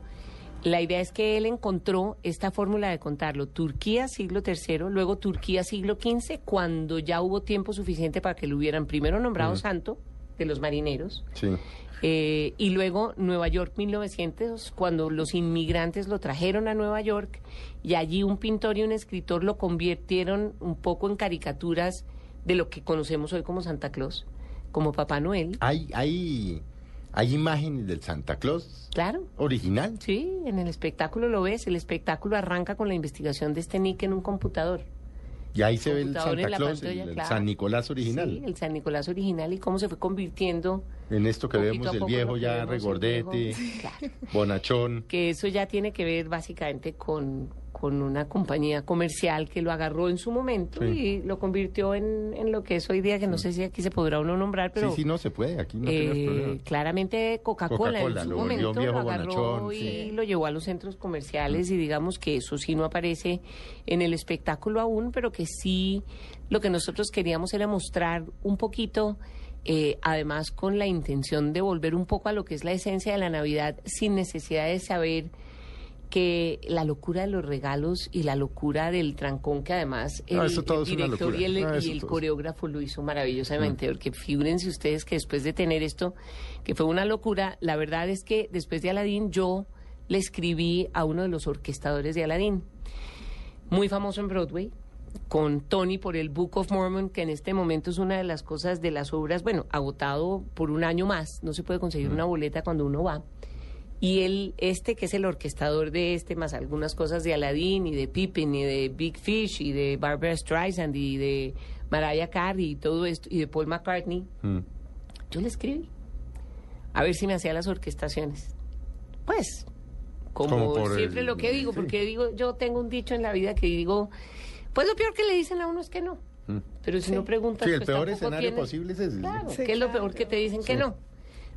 la idea es que él encontró esta fórmula de contarlo, Turquía siglo III, luego Turquía siglo XV, cuando ya hubo tiempo suficiente para que lo hubieran primero nombrado santo de los marineros, Sí. eh, y luego Nueva York 1900, cuando los inmigrantes lo trajeron a Nueva York y allí un pintor y un escritor lo convirtieron un poco en caricaturas de lo que conocemos hoy como Santa Claus, como Papá Noel. Hay, hay, Hay imágenes del Santa Claus Claro. original. Sí, en el espectáculo lo ves. El espectáculo arranca con la investigación de este Nick en un computador. Y ahí se ve el Santa la Claus, pantalla, el, el claro. San Nicolás original. Sí, el San Nicolás original y cómo se fue convirtiendo. En esto que vemos a el poco viejo ya regordete. Claro. bonachón. Que eso ya tiene que ver básicamente con, con una compañía comercial que lo agarró en su momento Sí. y lo convirtió en, en lo que es hoy día, que no sé si aquí se podrá uno nombrar, pero sí, sí, no se puede, aquí no eh, problema. claramente Coca-Cola Coca-Cola, en su lo momento viejo lo agarró bonachón, y sí. lo llevó a los centros comerciales y digamos que eso sí no aparece en el espectáculo aún, pero que sí lo que nosotros queríamos era mostrar un poquito, eh, además con la intención de volver un poco a lo que es la esencia de la Navidad sin necesidad de saber que la locura de los regalos y la locura del trancón que además el, No, el director y el, No, y el coreógrafo lo hizo maravillosamente, porque figúrense ustedes que después de tener esto, que fue una locura, la verdad es que después de Aladdin yo le escribí a uno de los orquestadores de Aladdin, muy famoso en Broadway, con Tony por el Book of Mormon, que en este momento es una de las cosas de las obras, bueno, agotado por un año más, no se puede conseguir una boleta cuando uno va. Y él, este que es el orquestador de este, más algunas cosas de Aladdin y de Pippin y de Big Fish y de Barbara Streisand y de Mariah Carey y todo esto, y de Paul McCartney, Mm. yo le escribí. A ver si me hacía las orquestaciones. Pues, como, siempre el- lo que digo, sí. porque digo, yo tengo un dicho en la vida que digo, pues lo peor que le dicen a uno es que no. Mm. Pero si no preguntas, Sí, el pues peor escenario tienes- posible es ese. Claro, Sí, que es lo claro. peor que te dicen que no.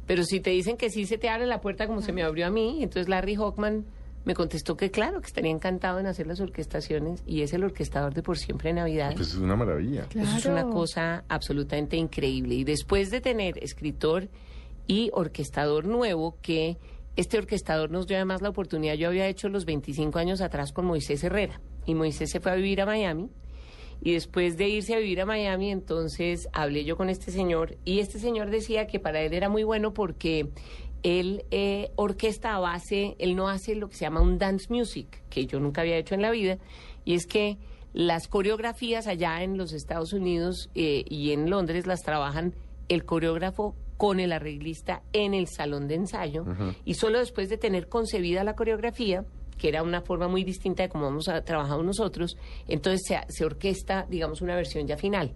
Pero si te dicen que sí, se te abre la puerta como se me abrió a mí. Entonces Larry Hockman me contestó que claro, que estaría encantado en hacer las orquestaciones y es el orquestador de Por Siempre Navidad. Pues es una maravilla. Eso es una cosa absolutamente increíble. Y después de tener escritor y orquestador nuevo, que este orquestador nos dio además la oportunidad, yo había hecho los 25 años atrás con Moisés Herrera, y Moisés se fue a vivir a Miami, y después de irse a vivir a Miami, entonces hablé yo con este señor, y este señor decía que para él era muy bueno porque él eh, orquesta a base, él no hace lo que se llama un dance music, que yo nunca había hecho en la vida, y es que las coreografías allá en los Estados Unidos eh, y en Londres las trabajan el coreógrafo con el arreglista en el salón de ensayo. Y solo después de tener concebida la coreografía, que era una forma muy distinta de cómo hemos trabajado nosotros, entonces se, se orquesta, digamos, una versión ya final.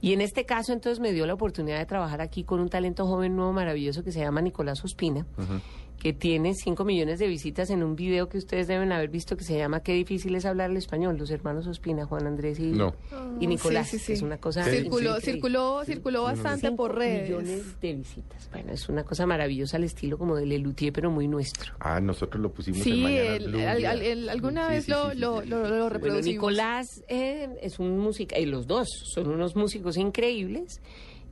Y en este caso, entonces, me dio la oportunidad de trabajar aquí con un talento joven nuevo maravilloso que se llama Nicolás Ospina, que tiene 5 millones de visitas en un video que ustedes deben haber visto que se llama Qué difícil es hablar el español, los hermanos Ospina, Juan Andrés y, No. y Nicolás. Sí, sí, sí. Es una cosa Circuló, circuló, circuló bastante por redes. millones de visitas. Bueno, es una cosa maravillosa al estilo como de Lelutier, pero muy nuestro. Ah, nosotros lo pusimos en Mañana el- Blue. al- ya. al- el- alguna Sí, vez sí, lo, lo, sí. lo, lo Bueno, reproducimos. Nicolás eh, es un música, y los dos son unos músicos increíbles.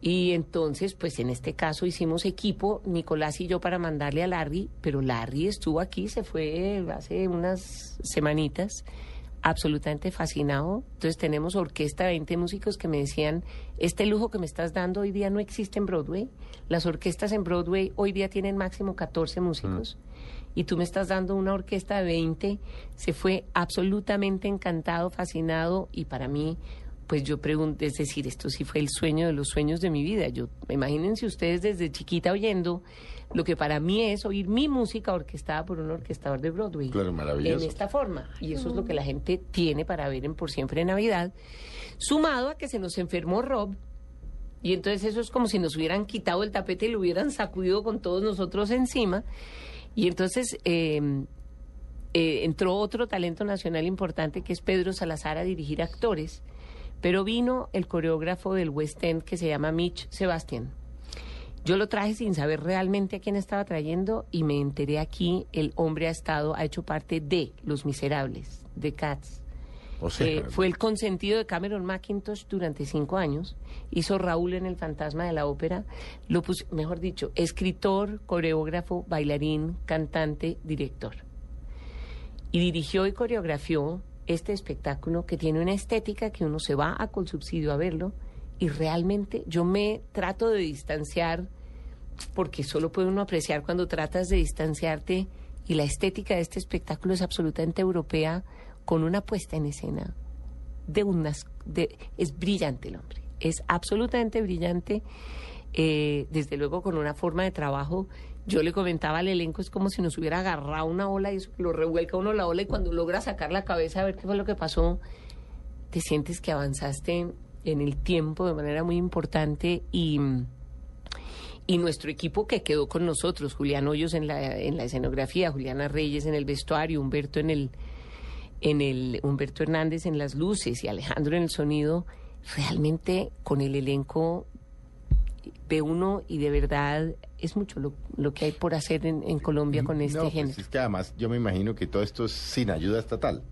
Y entonces, pues en este caso hicimos equipo, Nicolás y yo, para mandarle a Larry, pero Larry estuvo aquí, se fue hace unas semanitas, absolutamente fascinado. Entonces tenemos orquesta, 20 músicos que me decían, este lujo que me estás dando hoy día no existe en Broadway. Las orquestas en Broadway hoy día tienen máximo 14 músicos. Y tú me estás dando una orquesta de 20. Se fue absolutamente encantado, fascinado y para mí pues yo pregunto, es decir, esto sí fue el sueño de los sueños de mi vida. Yo, imagínense ustedes desde chiquita oyendo lo que para mí es oír mi música orquestada por un orquestador de Broadway. Claro, maravilloso. En esta forma. Y eso es lo que la gente tiene para ver en Por Siempre Navidad. Sumado a que se nos enfermó Rob. Y entonces eso es como si nos hubieran quitado el tapete y lo hubieran sacudido con todos nosotros encima. Y entonces eh, eh, entró otro talento nacional importante que es Pedro Salazar a dirigir actores. Pero vino el coreógrafo del West End que se llama Mitch Sebastian. Yo lo traje sin saber realmente a quién estaba trayendo y me enteré aquí, el hombre ha estado, ha hecho parte de Los Miserables, de Cats. O sea, Eh, fue el consentido de Cameron McIntosh durante cinco años. Hizo Raúl en El Fantasma de la Ópera. Lo pus- mejor dicho, escritor, coreógrafo, bailarín, cantante, director. Y dirigió y coreografió este espectáculo que tiene una estética que uno se va a Colsubsidio a verlo y realmente yo me trato de distanciar porque solo puede uno apreciar cuando tratas de distanciarte y la estética de este espectáculo es absolutamente europea con una puesta en escena de unas es brillante el hombre es absolutamente brillante eh, desde luego con una forma de trabajo. Yo le comentaba al elenco, es como si nos hubiera agarrado una ola y eso, lo revuelca uno la ola y cuando logra sacar la cabeza a ver qué fue lo que pasó, te sientes que avanzaste en el tiempo de manera muy importante y, y nuestro equipo que quedó con nosotros, Julián Hoyos en la, en la escenografía, Juliana Reyes en el vestuario, Humberto en el, en el, Humberto Hernández en las luces y Alejandro en el sonido, realmente con el elenco ve uno y de verdad es mucho lo, lo que hay por hacer en, en Colombia con este No, pues género. es que además yo me imagino que todo esto es sin ayuda estatal.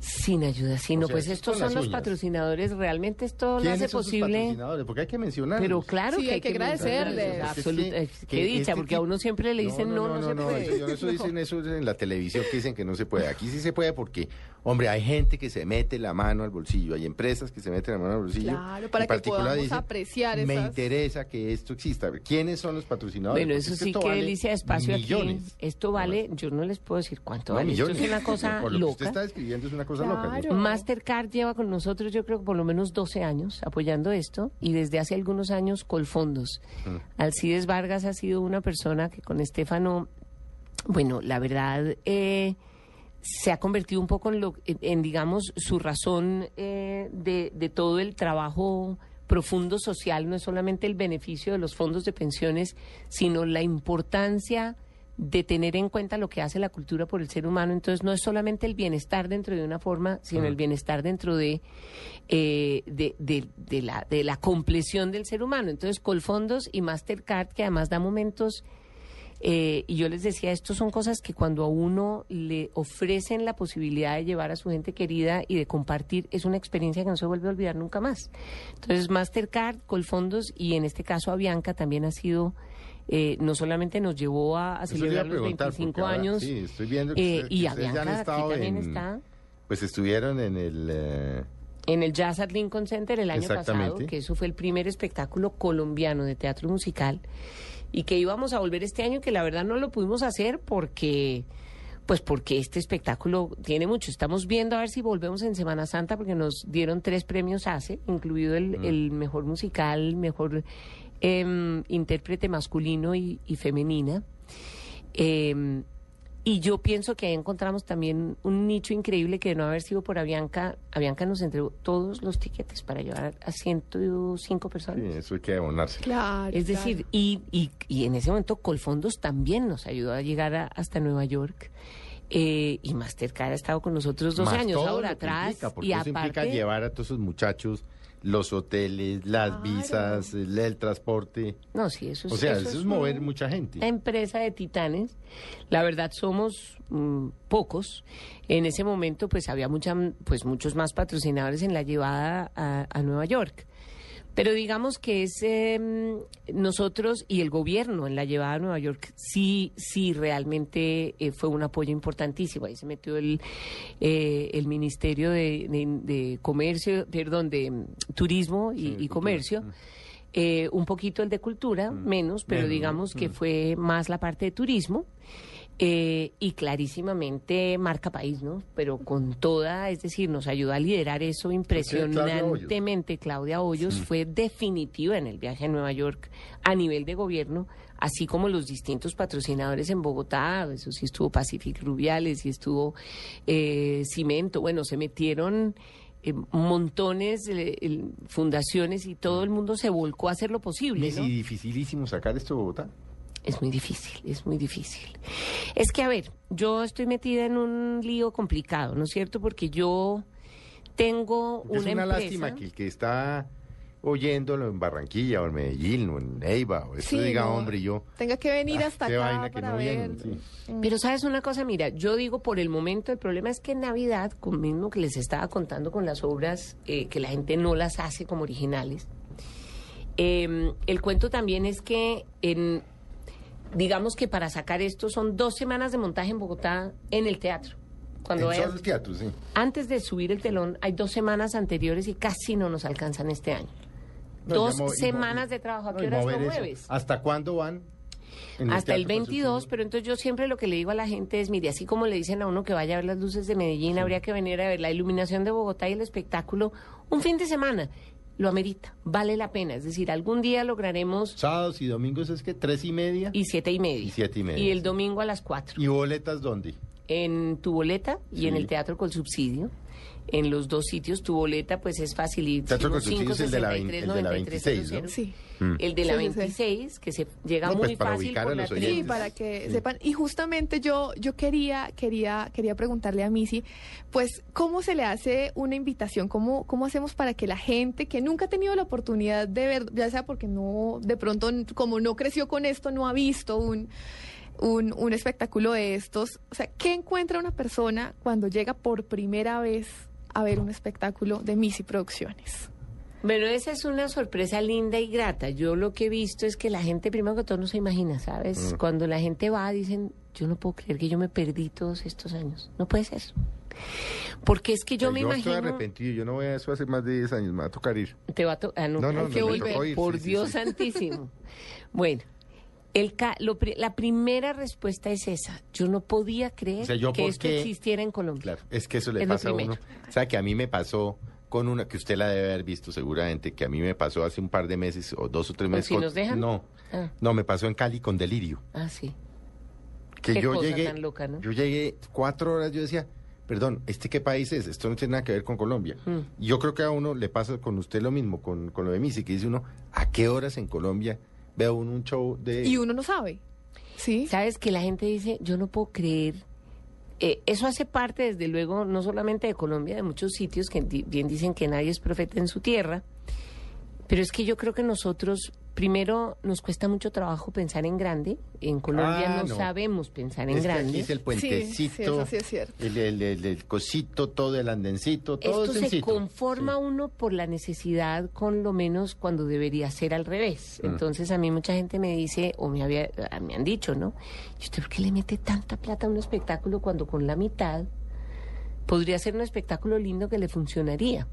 Sin ayuda, sí, no, sea, pues estos son los uñas. patrocinadores, realmente esto lo ¿Quiénes hace son sus posible. patrocinadores? Porque hay que mencionarlos. Pero claro Sí, que hay que agradecerles. Absolut- Es que- eh, que qué dicha, este porque a uno siempre le dicen no, no, se puede. Eso, eso dicen eso en la televisión que dicen que no se puede. Aquí sí se puede porque, hombre, hay gente que se mete la mano al bolsillo, hay empresas que se meten la mano al bolsillo. Claro, para En que podamos dicen, apreciar Me esas- interesa que esto exista. A ver, ¿Quiénes son los patrocinadores? Bueno, eso es que sí, qué vale delicia de espacio millones. aquí. Esto vale, yo no les puedo decir cuánto No, vale. millones. Esto es una cosa Por lo que usted loca. está describiendo es una cosa loca. ¿no? Mastercard lleva con nosotros, yo creo que por lo menos 12 años apoyando esto y desde hace algunos años Colfondos. Mm. Alcides Vargas ha sido una persona que con Estefano, bueno, la verdad, eh, se ha convertido un poco en, lo, en, en, digamos, su razón eh, de, de todo el trabajo profundo social, no es solamente el beneficio de los fondos de pensiones, sino la importancia de tener en cuenta lo que hace la cultura por el ser humano. Entonces, no es solamente el bienestar dentro de una forma, sino el bienestar dentro de, eh, de, de- de la, de la compleción del ser humano. Entonces, Colfondos y Mastercard, que además da momentos, eh, y yo les decía, estos son cosas que cuando a uno le ofrecen la posibilidad de llevar a su gente querida y de compartir, es una experiencia que no se vuelve a olvidar nunca más. Entonces, Mastercard, Colfondos y en este caso Avianca también ha sido... eh, no solamente nos llevó a, a celebrar los preguntar, 25 porque ahora, años sí, estoy viendo que eh, y que ustedes ya han Avianca aquí estado también en- está Pues estuvieron en el... eh, en el Jazz at Lincoln Center el año pasado, que eso fue el primer espectáculo colombiano de teatro musical y que íbamos a volver este año que la verdad no lo pudimos hacer porque pues porque este espectáculo tiene mucho. Estamos viendo a ver si volvemos en Semana Santa porque nos dieron tres premios ACE, incluido el, Mm. el mejor musical, mejor em, intérprete masculino y, y femenina. Em, y yo pienso que ahí encontramos también un nicho increíble que de no haber sido por Avianca, Avianca nos entregó todos los tiquetes para llevar a 105 personas. sí, eso hay que abonarse. Claro. Es decir, y, y, y en ese momento Colfondos también nos ayudó a llegar a- hasta Nueva York. eh, y Mastercard ha estado con nosotros dos Más años todo ahora lo que atrás. implica, porque y eso implica aparte, llevar a todos esos muchachos los hoteles, las visas, el, el transporte. No, sí, eso es- O sea, eso eso, es mover un- mucha gente. Una empresa de titanes. La verdad somos mm, pocos. En ese momento pues había mucha, pues muchos más patrocinadores en la llevada a, a Nueva York. Pero digamos que es eh, nosotros y el gobierno en la llevada a Nueva York sí, sí realmente eh, fue un apoyo importantísimo. Ahí se metió el, eh, el Ministerio de, de- de Comercio, perdón, de mm, Turismo y, y Comercio. Eh, un poquito el de cultura, menos, pero digamos que Mm. fue más la parte de turismo. Eh, y clarísimamente marca país, ¿no? Pero con toda, es decir, nos ayudó a liderar eso impresionantemente. Claudia Hoyos Sí. fue definitiva en el viaje a Nueva York a nivel de gobierno, así como los distintos patrocinadores en Bogotá, eso sí estuvo Pacific Rubiales y estuvo eh, Cimento, bueno, se metieron eh, montones de eh, fundaciones y todo el mundo se volcó a hacer lo posible. Es ¿no? dificilísimo sacar esto de Bogotá. Es muy difícil, es muy difícil. Es que, a ver, yo estoy metida en un lío complicado, ¿no es cierto? Porque yo tengo una, es una empresa... lástima que el que está oyéndolo en Barranquilla o en Medellín o en Neiva o esto Sí, diga, no. hombre, yo... Tenga que venir Ah, hasta qué acá vaina que para no ver. vienen, sí. Pero sabes una cosa, mira, yo digo por el momento, el problema es que en Navidad, con mismo que les estaba contando con las obras, eh, que la gente no las hace como originales, eh, el cuento también es que en, digamos que para sacar esto son dos semanas de montaje en Bogotá en el teatro. Cuando en hay- solo el teatro, sí. antes de subir el telón hay dos semanas anteriores y casi no nos alcanzan este año. No, dos semanas de trabajo. ¿A qué horas lo mueves? ¿Hasta cuándo van? Hasta el teatro con su 22, pero entonces yo siempre lo que le digo a la gente es, mire, así como le dicen a uno que vaya a ver las luces de Medellín, habría que venir a ver la iluminación de Bogotá y el espectáculo un fin de semana. Lo amerita, vale la pena. Es decir, algún día lograremos... Sábados y domingos es que tres y media. Y siete y media. Y siete y media. Y el domingo a las cuatro. ¿Y boletas dónde? En tu boleta y en el Teatro con Subsidio. En los dos sitios, tu boleta pues es facilito. Teatro con Subsidio es el de la el de la 26, ¿no? Sí. Mm. El de la Sí, sí, sí. 26, que se llega No, muy pues, para fácil por la Sí, para que Sí. sepan. Y justamente yo, yo quería, quería, quería preguntarle a Missy, pues, ¿cómo se le hace una invitación? ¿Cómo, ¿Cómo hacemos para que la gente que nunca ha tenido la oportunidad de ver, ya sea porque no, de pronto, como no creció con esto, no ha visto un, un, un espectáculo de estos? O sea, ¿qué encuentra una persona cuando llega por primera vez a ver un espectáculo de Missy Producciones? Bueno, esa es una sorpresa linda y grata. Yo lo que he visto es que la gente, primero que todo, no se imagina, ¿sabes? Mm. Cuando la gente va, dicen, yo no puedo creer que yo me perdí todos estos años. No puede ser. Porque es que yo me estoy imagino... arrepentido, yo no voy a eso hace más de 10 años, me va a tocar ir. Te va a to- ah, no, No, no, hay no, que volver. ir, Por sí, sí, Dios sí. santísimo. bueno, el ca- lo pri- la primera respuesta es esa. Yo no podía creer O sea, yo que esto existiera en Colombia. Claro, es que eso le Es pasa a uno. O sea, que a mí me pasó con una, que usted la debe haber visto seguramente, que a mí me pasó hace un par de meses, o dos o tres ¿Con meses. si con- nos dejan? No, Ah, no, me pasó en Cali con Delirio. ah, sí. Que Qué yo cosa llegué, tan loca, ¿no? yo llegué cuatro horas, yo decía, perdón, ¿este qué país es? Esto no tiene nada que ver con Colombia. Mm. Yo creo que a uno le pasa con usted lo mismo, con, con lo de Missy, que dice uno, ¿a qué horas en Colombia uno un show de... Y uno no sabe. Sí. Sabes que la gente dice, yo no puedo creer. Eh, eso hace parte, desde luego, no solamente de Colombia, de muchos sitios que di- bien dicen que nadie es profeta en su tierra. Pero es que yo creo que nosotros, primero, nos cuesta mucho trabajo pensar en grande. En Colombia Ah, no, no. sabemos pensar en Es que grande. aquí es el puentecito, Sí, sí, eso sí es cierto. el, el- el- el cosito, todo el andencito, todo Esto es se conforma uno por la necesidad, con lo menos cuando debería ser al revés. Mm. Entonces a mí mucha gente me dice, o me, había, ah, me han dicho, ¿no? ¿Y usted por qué le mete tanta plata a un espectáculo cuando con la mitad podría ser un espectáculo lindo que le funcionaría?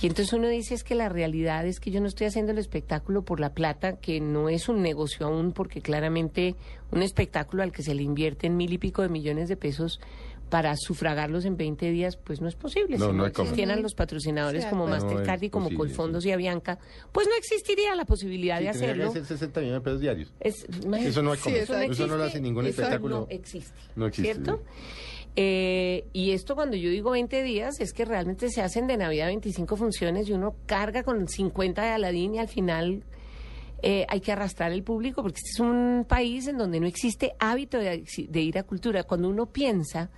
Y entonces uno dice es que la realidad es que yo no estoy haciendo el espectáculo por la plata, que no es un negocio aún, porque claramente un espectáculo al que se le invierten mil y pico de millones de pesos para sufragarlos en 20 días, pues no es posible. No, si no no existieran los patrocinadores como. No Mastercard y como posible, Colfondos y Avianca, pues no existiría la posibilidad Sí, de tendría que hacerlo. ser 60 millones de pesos diarios. Es-. Eso no hay Sí, cómo. eso no Eso no lo hace ningún eso espectáculo. no existe. No existe. ¿Cierto? Eh, y esto cuando yo digo 20 días es que realmente se hacen de Navidad 25 funciones y uno carga con 50 de Aladín y al final eh, hay que arrastrar el público porque este es un país en donde no existe hábito de, de ir a cultura. Cuando uno piensa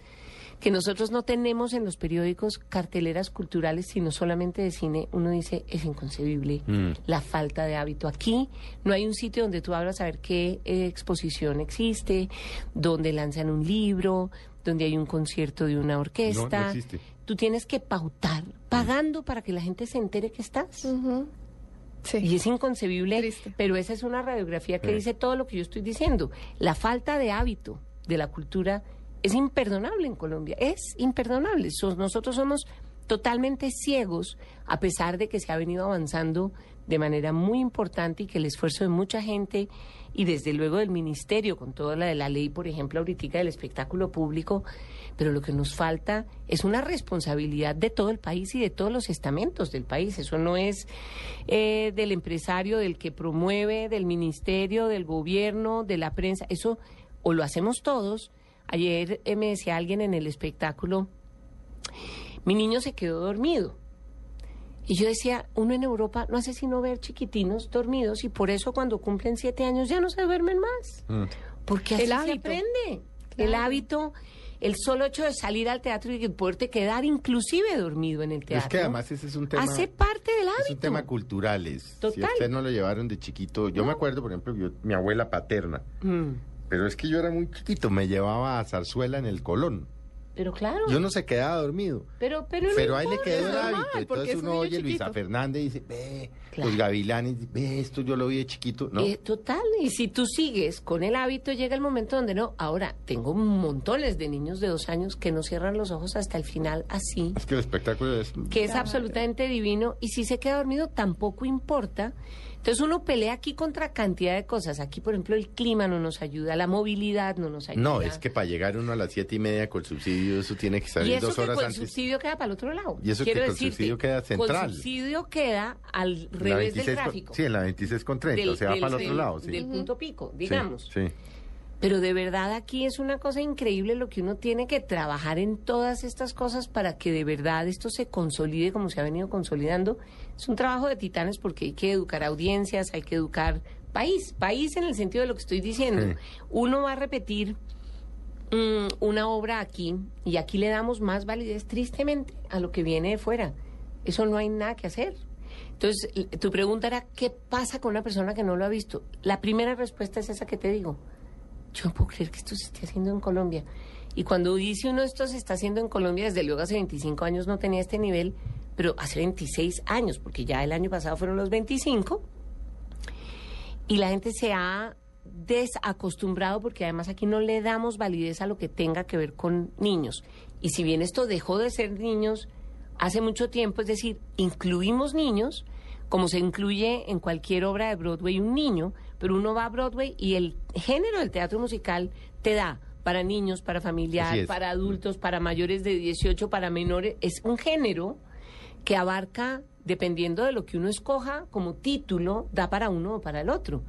que nosotros no tenemos en los periódicos carteleras culturales, sino solamente de cine, uno dice, es inconcebible Mm. la falta de hábito. Aquí no hay un sitio donde tú abras a ver qué eh, exposición existe, donde lanzan un libro, donde hay un concierto de una orquesta. No, no existe. Tú tienes que pautar, pagando para que la gente se entere que estás. Y es inconcebible, pero esa es una radiografía que Sí. dice todo lo que yo estoy diciendo. La falta de hábito de la cultura es imperdonable en Colombia, es imperdonable. So- nosotros somos totalmente ciegos, a pesar de que se ha venido avanzando de manera muy importante y que el esfuerzo de mucha gente y desde luego del ministerio, con toda la de la ley, por ejemplo, ahorita del espectáculo público, pero lo que nos falta es una responsabilidad de todo el país y de todos los estamentos del país. Eso no es eh, del empresario, del que promueve, del ministerio, del gobierno, de la prensa. Eso o lo hacemos todos. Ayer eh, me decía alguien en el espectáculo, mi niño se quedó dormido. Y yo decía, uno en Europa no hace sino ver chiquitinos dormidos y por eso cuando cumplen siete años ya no se duermen más. Mm. Porque así El se hábito. aprende. El hábito, el solo hecho de salir al teatro y poderte quedar inclusive dormido en el teatro. Es que además ese es un tema... Hace parte del Es hábito. un tema cultural. es- Si Total. a usted no lo llevaron de chiquito... Yo me acuerdo, por ejemplo, yo- mi abuela paterna. Mm. Pero es que yo era muy chiquito. Me llevaba a zarzuela en el Colón. Pero claro. Yo no se quedaba dormido. Pero, pero, no Pero ahí le quedó el hábito. Entonces es un uno oye Luisa. Fernández y dice, ve, Claro. los gavilanes, ve, esto yo lo vi de chiquito. ¿no? Eh, total, y si tú sigues con el hábito, llega el momento donde no. Ahora, tengo montones de niños de dos años que no cierran los ojos hasta el final así, Es que el espectáculo es... que es absolutamente divino, y si se queda dormido, tampoco importa, Entonces uno pelea aquí contra cantidad de cosas. Aquí, por ejemplo, el clima no nos ayuda, la movilidad no nos ayuda. No, es que para llegar uno a las siete y media con subsidio, eso tiene que y salir eso dos que horas con antes. subsidio queda para el otro lado. Y eso Quiero que con decirte, subsidio queda central. Con subsidio queda al revés 26 del gráfico. sí, en la 26 con 30, Del- o sea, va del- para el otro del- lado. Sí. Del punto pico, Sí, digamos. Sí. Pero de verdad aquí es una cosa increíble lo que uno tiene que trabajar en todas estas cosas para que de verdad esto se consolide como se ha venido consolidando. Es un trabajo de titanes porque hay que educar audiencias, hay que educar país, país en el sentido de lo que estoy diciendo. Sí. Uno va a repetir mm, una obra aquí y aquí le damos más validez tristemente a lo que viene de fuera. Eso no hay nada que hacer. Entonces, tu pregunta era, ¿qué pasa con una persona que no lo ha visto? La primera respuesta es esa que te digo. Yo no puedo creer que esto se esté haciendo en Colombia. Y cuando dice uno esto se está haciendo en Colombia, desde luego hace 25 años no tenía este nivel, pero hace 26 años, porque ya el año pasado fueron los 25, y la gente se ha desacostumbrado porque además aquí no le damos validez a lo que tenga que ver con niños. Y si bien esto dejó de ser niños hace mucho tiempo, es decir, incluimos niños, como se incluye en cualquier obra de Broadway un niño, pero uno va a Broadway y el género del teatro musical te da para niños, para familiar, para adultos, para mayores de 18, para menores. Es un género que abarca, dependiendo de lo que uno escoja como título, da para uno o para el otro.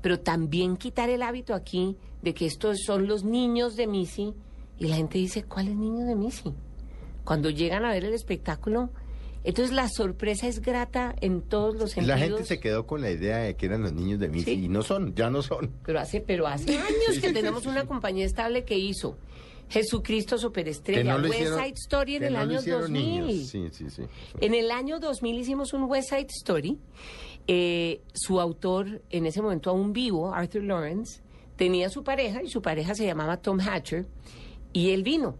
Pero también quitar el hábito aquí de que estos son los niños de Missy y la gente dice, ¿cuáles niños de Missy? Cuando llegan a ver el espectáculo, entonces la sorpresa es grata en todos los La sentidos. gente se quedó con la idea de que eran los niños de Missy y no son, ya no son. Pero hace, pero hace años que tenemos una compañía estable que hizo Jesucristo Superestrella, no West Side Story en el no año hicieron 2000. niños. Sí, sí, sí. En el año 2000 hicimos un West Side Story. Eh, su autor, en ese momento aún vivo, Arthur Lawrence, tenía su pareja y su pareja se llamaba Tom Hatcher y él vino.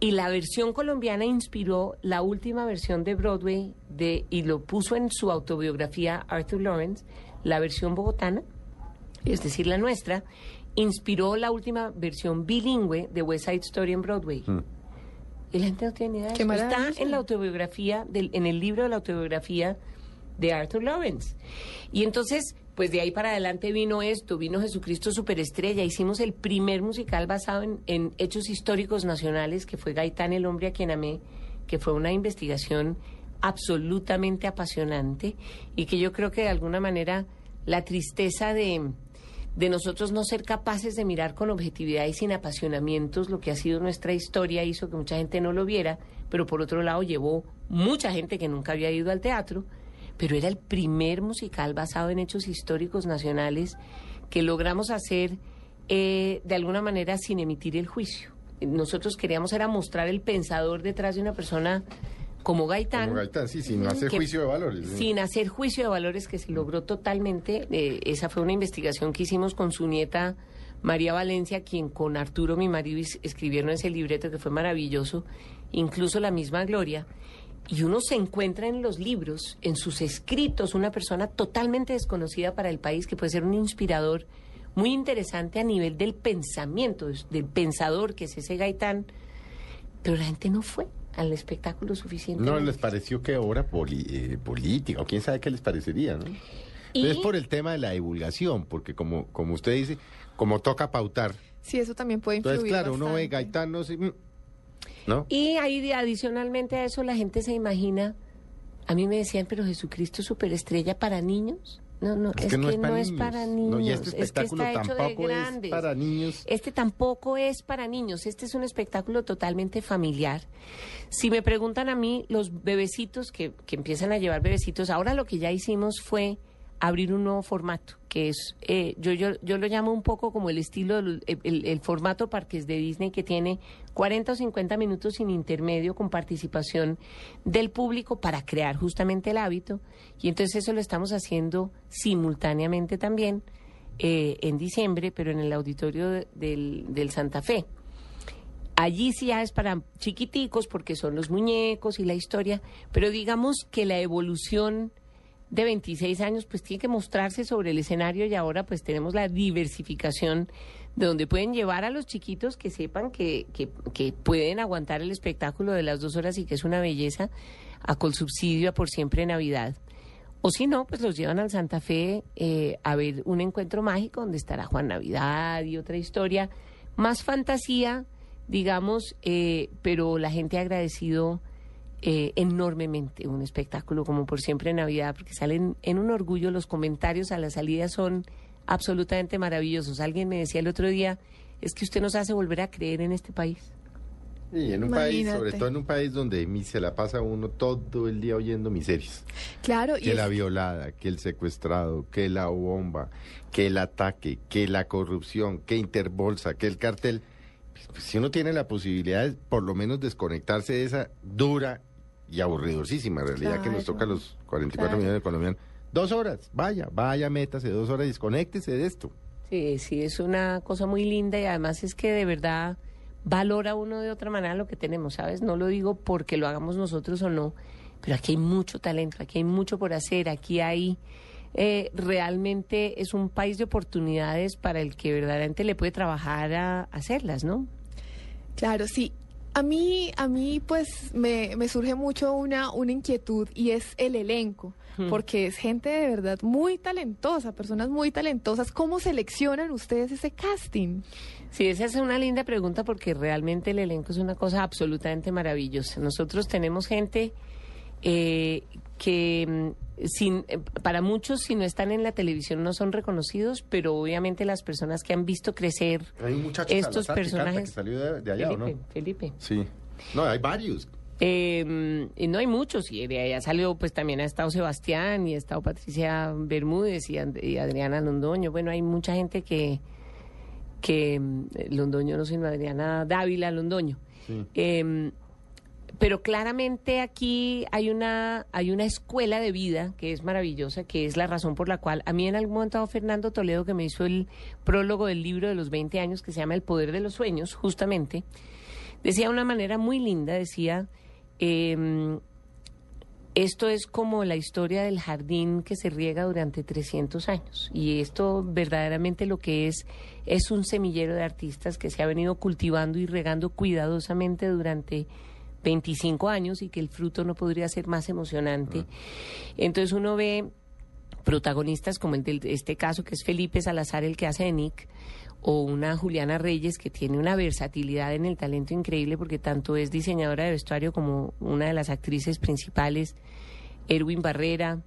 Y la versión colombiana inspiró la última versión de Broadway de, y lo puso en su autobiografía Arthur Lawrence, la versión bogotana, es decir, la nuestra, inspiró la última versión bilingüe de West Side Story en Broadway. Y la gente no tiene ni idea eso. Está en la autobiografía, del, en el libro de la autobiografía de Arthur Lawrence. Y entonces, pues de ahí para adelante vino esto, vino Jesucristo Superestrella, hicimos el primer musical basado en, en hechos históricos nacionales, que fue Gaitán el hombre a quien amé, que fue una investigación absolutamente apasionante y que yo creo que de alguna manera la tristeza de, de nosotros no ser capaces de mirar con objetividad y sin apasionamientos lo que ha sido nuestra historia hizo que mucha gente no lo viera, pero por otro lado llevó mucha gente que nunca había ido al teatro, pero era el primer musical basado en hechos históricos nacionales que logramos hacer eh, de alguna manera sin emitir el juicio. Nosotros queríamos era mostrar el pensador detrás de una persona como Gaitán. Como Gaitán, sí, sin hacer que- juicio de valores. Sin hacer juicio de valores que se logró totalmente. Eh, esa fue una investigación que hicimos con su nieta María Valencia, quien con Arturo, mi marido, es- escribieron ese libreto que fue maravilloso, incluso la misma Gloria. Y uno se encuentra en los libros, en sus escritos, una persona totalmente desconocida para el país que puede ser un inspirador muy interesante a nivel del pensamiento, del pensador que es ese Gaitán. Pero la gente no fue al espectáculo suficiente. No les pareció que obra poli- eh, política, o quién sabe qué les parecería, ¿no? Y- Es por el tema de la divulgación, porque como, como usted dice, como toca pautar, Sí, eso también puede influir. entonces claro, uno ve no sé, mm, ¿no? Y ahí de- adicionalmente a eso la gente se imagina, a mí me decían, pero Jesucristo superestrella para niños. No, no, es, que, no, es, para niños. No, y este es que espectáculo está hecho de tampoco es grandes. para niños. Este tampoco es para niños, este es un espectáculo totalmente familiar. Si me preguntan a mí, los bebecitos que, que empiezan a llevar bebecitos, ahora lo que ya hicimos fue abrir un nuevo formato, que es, eh, yo, yo, yo lo llamo un poco como el estilo, del- el, el- formato parques de Disney que tiene 40 o 50 minutos sin intermedio con participación del público para crear justamente el hábito. Y entonces eso lo estamos haciendo simultáneamente también eh, en diciembre, pero en el auditorio de- del, del Santa Fe. Allí sí ya es para chiquiticos porque son los muñecos y la historia, pero digamos que la evolución de 26 años pues tiene que mostrarse sobre el escenario y ahora pues tenemos la diversificación de donde pueden llevar a los chiquitos que sepan que, que, pueden aguantar el espectáculo de las dos horas y que es una belleza a Colsubsidio a por siempre Navidad. O si no, pues los llevan al Santa Fe eh, a ver un encuentro mágico donde estará Juan Navidad y otra historia. Más fantasía, digamos, eh, pero la gente ha agradecido eh, enormemente un espectáculo como por siempre en Navidad, porque salen en un orgullo, los comentarios a la salida son absolutamente maravillosos. Alguien me decía el otro día, es que usted nos hace volver a creer en este país. Y en un país, sobre todo en un país donde se la pasa uno todo el día oyendo miserias. Claro, y Que es- la violada, que el secuestrado, que la bomba, que el ataque, que la corrupción, que Interbolsa, que el cartel. Pues, si uno tiene la posibilidad de por lo menos desconectarse de esa dura y aburridosísima realidad que nos toca a los 44 claro. millones de colombianos. Dos horas, vaya, vaya, métase dos horas y desconéctese de esto. Sí, sí, es una cosa muy linda y además es que de verdad valora uno de otra manera lo que tenemos, ¿sabes? No lo digo porque lo hagamos nosotros o no, pero aquí hay mucho talento, aquí hay mucho por hacer, aquí hay... eh, realmente es un país de oportunidades para el que verdaderamente le puede trabajar a hacerlas, ¿no? Claro, sí. A mí, a mí pues me, me surge mucho una, una inquietud y es el elenco, Hmm. porque es gente de verdad muy talentosa, personas muy talentosas. ¿Cómo seleccionan ustedes ese casting? Sí, esa es una linda pregunta porque realmente el elenco es una cosa absolutamente maravillosa. Nosotros tenemos gente eh, que mm, sin, eh, para muchos si no están en la televisión no son reconocidos, pero obviamente las personas que han visto crecer Hay un estos Salazar personajes... que salió de, de allá, ¿o Felipe, no? Felipe. Sí. No, hay varios. Eh, y no hay muchos, y de allá salió, pues también ha estado Sebastián y ha estado Patricia Bermúdez y, And- y Adriana Londoño. Bueno, hay mucha gente que, que mm, Londoño no sino Adriana Dávila Londoño. Eh, pero claramente aquí hay una, hay una escuela de vida que es maravillosa, que es la razón por la cual a mí en algún momento Fernando Toledo, que me hizo el prólogo del libro de los 20 años, que se llama El Poder de los Sueños, justamente, decía de una manera muy linda, decía, em, esto es como la historia del jardín que se riega durante 300 años. Y esto verdaderamente lo que es es un semillero de artistas que se ha venido cultivando y regando cuidadosamente durante 25 años y que el fruto no podría ser más emocionante. Entonces uno ve protagonistas como el de este caso que es Felipe Salazar el que hace de o una Juliana Reyes que tiene una versatilidad en el talento increíble porque tanto es diseñadora de vestuario como una de las actrices principales, Erwin Barrera,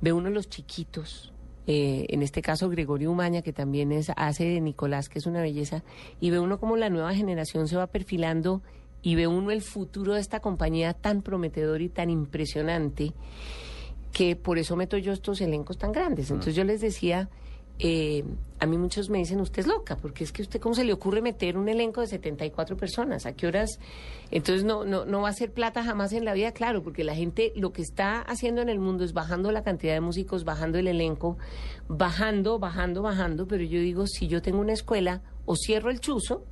ve uno los chiquitos, eh, en este caso Gregorio Umaña que también es, hace de Nicolás que es una belleza y ve uno como la nueva generación se va perfilando y ve uno el futuro de esta compañía tan prometedor y tan impresionante que por eso meto yo estos elencos tan grandes. Entonces yo les decía, eh, a mí muchos me dicen, usted es loca, porque es que usted cómo se le ocurre meter un elenco de 74 personas, a qué horas, entonces no, no, no va a ser plata jamás en la vida, claro, porque la gente lo que está haciendo en el mundo es bajando la cantidad de músicos, bajando el elenco, bajando, bajando, bajando, pero yo digo, si yo tengo una escuela, o cierro el chuzo,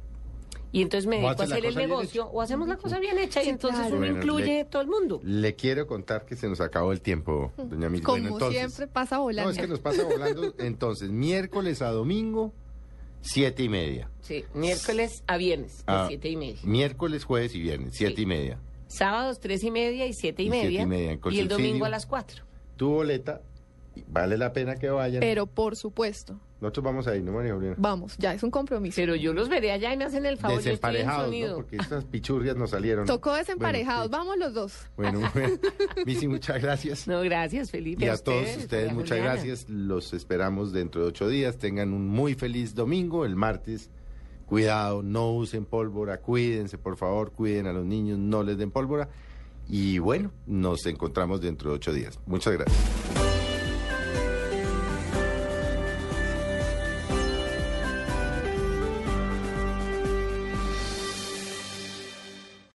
y entonces me dedico a hacer el negocio, o hacemos la cosa bien hecha, y entonces claro. uno Bueno, incluye le- todo el mundo. Le quiero contar que se nos acabó el tiempo, doña Mil. Como Bueno, entonces, siempre pasa volando. No, es que nos pasa volando. Entonces, miércoles a domingo, siete y media. Sí, miércoles a viernes, de Ah, siete y media. Miércoles, jueves y viernes, siete y media. Sábados, tres y media y siete y, Y siete media. y media, con y el domingo a las cuatro. Tu boleta, vale la pena que vayan. Pero por supuesto, Nosotros vamos a ir, ¿no, María Juliana? vamos, ya es un compromiso. Pero yo los veré allá y me hacen el favor. Yo Desemparejados, ¿no? Porque estas pichurrias nos salieron. Tocó desemparejados, vamos los dos. Bueno, bueno. Missy, muchas gracias. No, gracias, Felipe. Y a todos ustedes, muchas Juliana. gracias. Los esperamos dentro de ocho días. Tengan un muy feliz domingo. El martes, cuidado, no usen pólvora. Cuídense, por favor, cuiden a los niños, no les den pólvora. Y bueno, nos encontramos dentro de ocho días. Muchas gracias.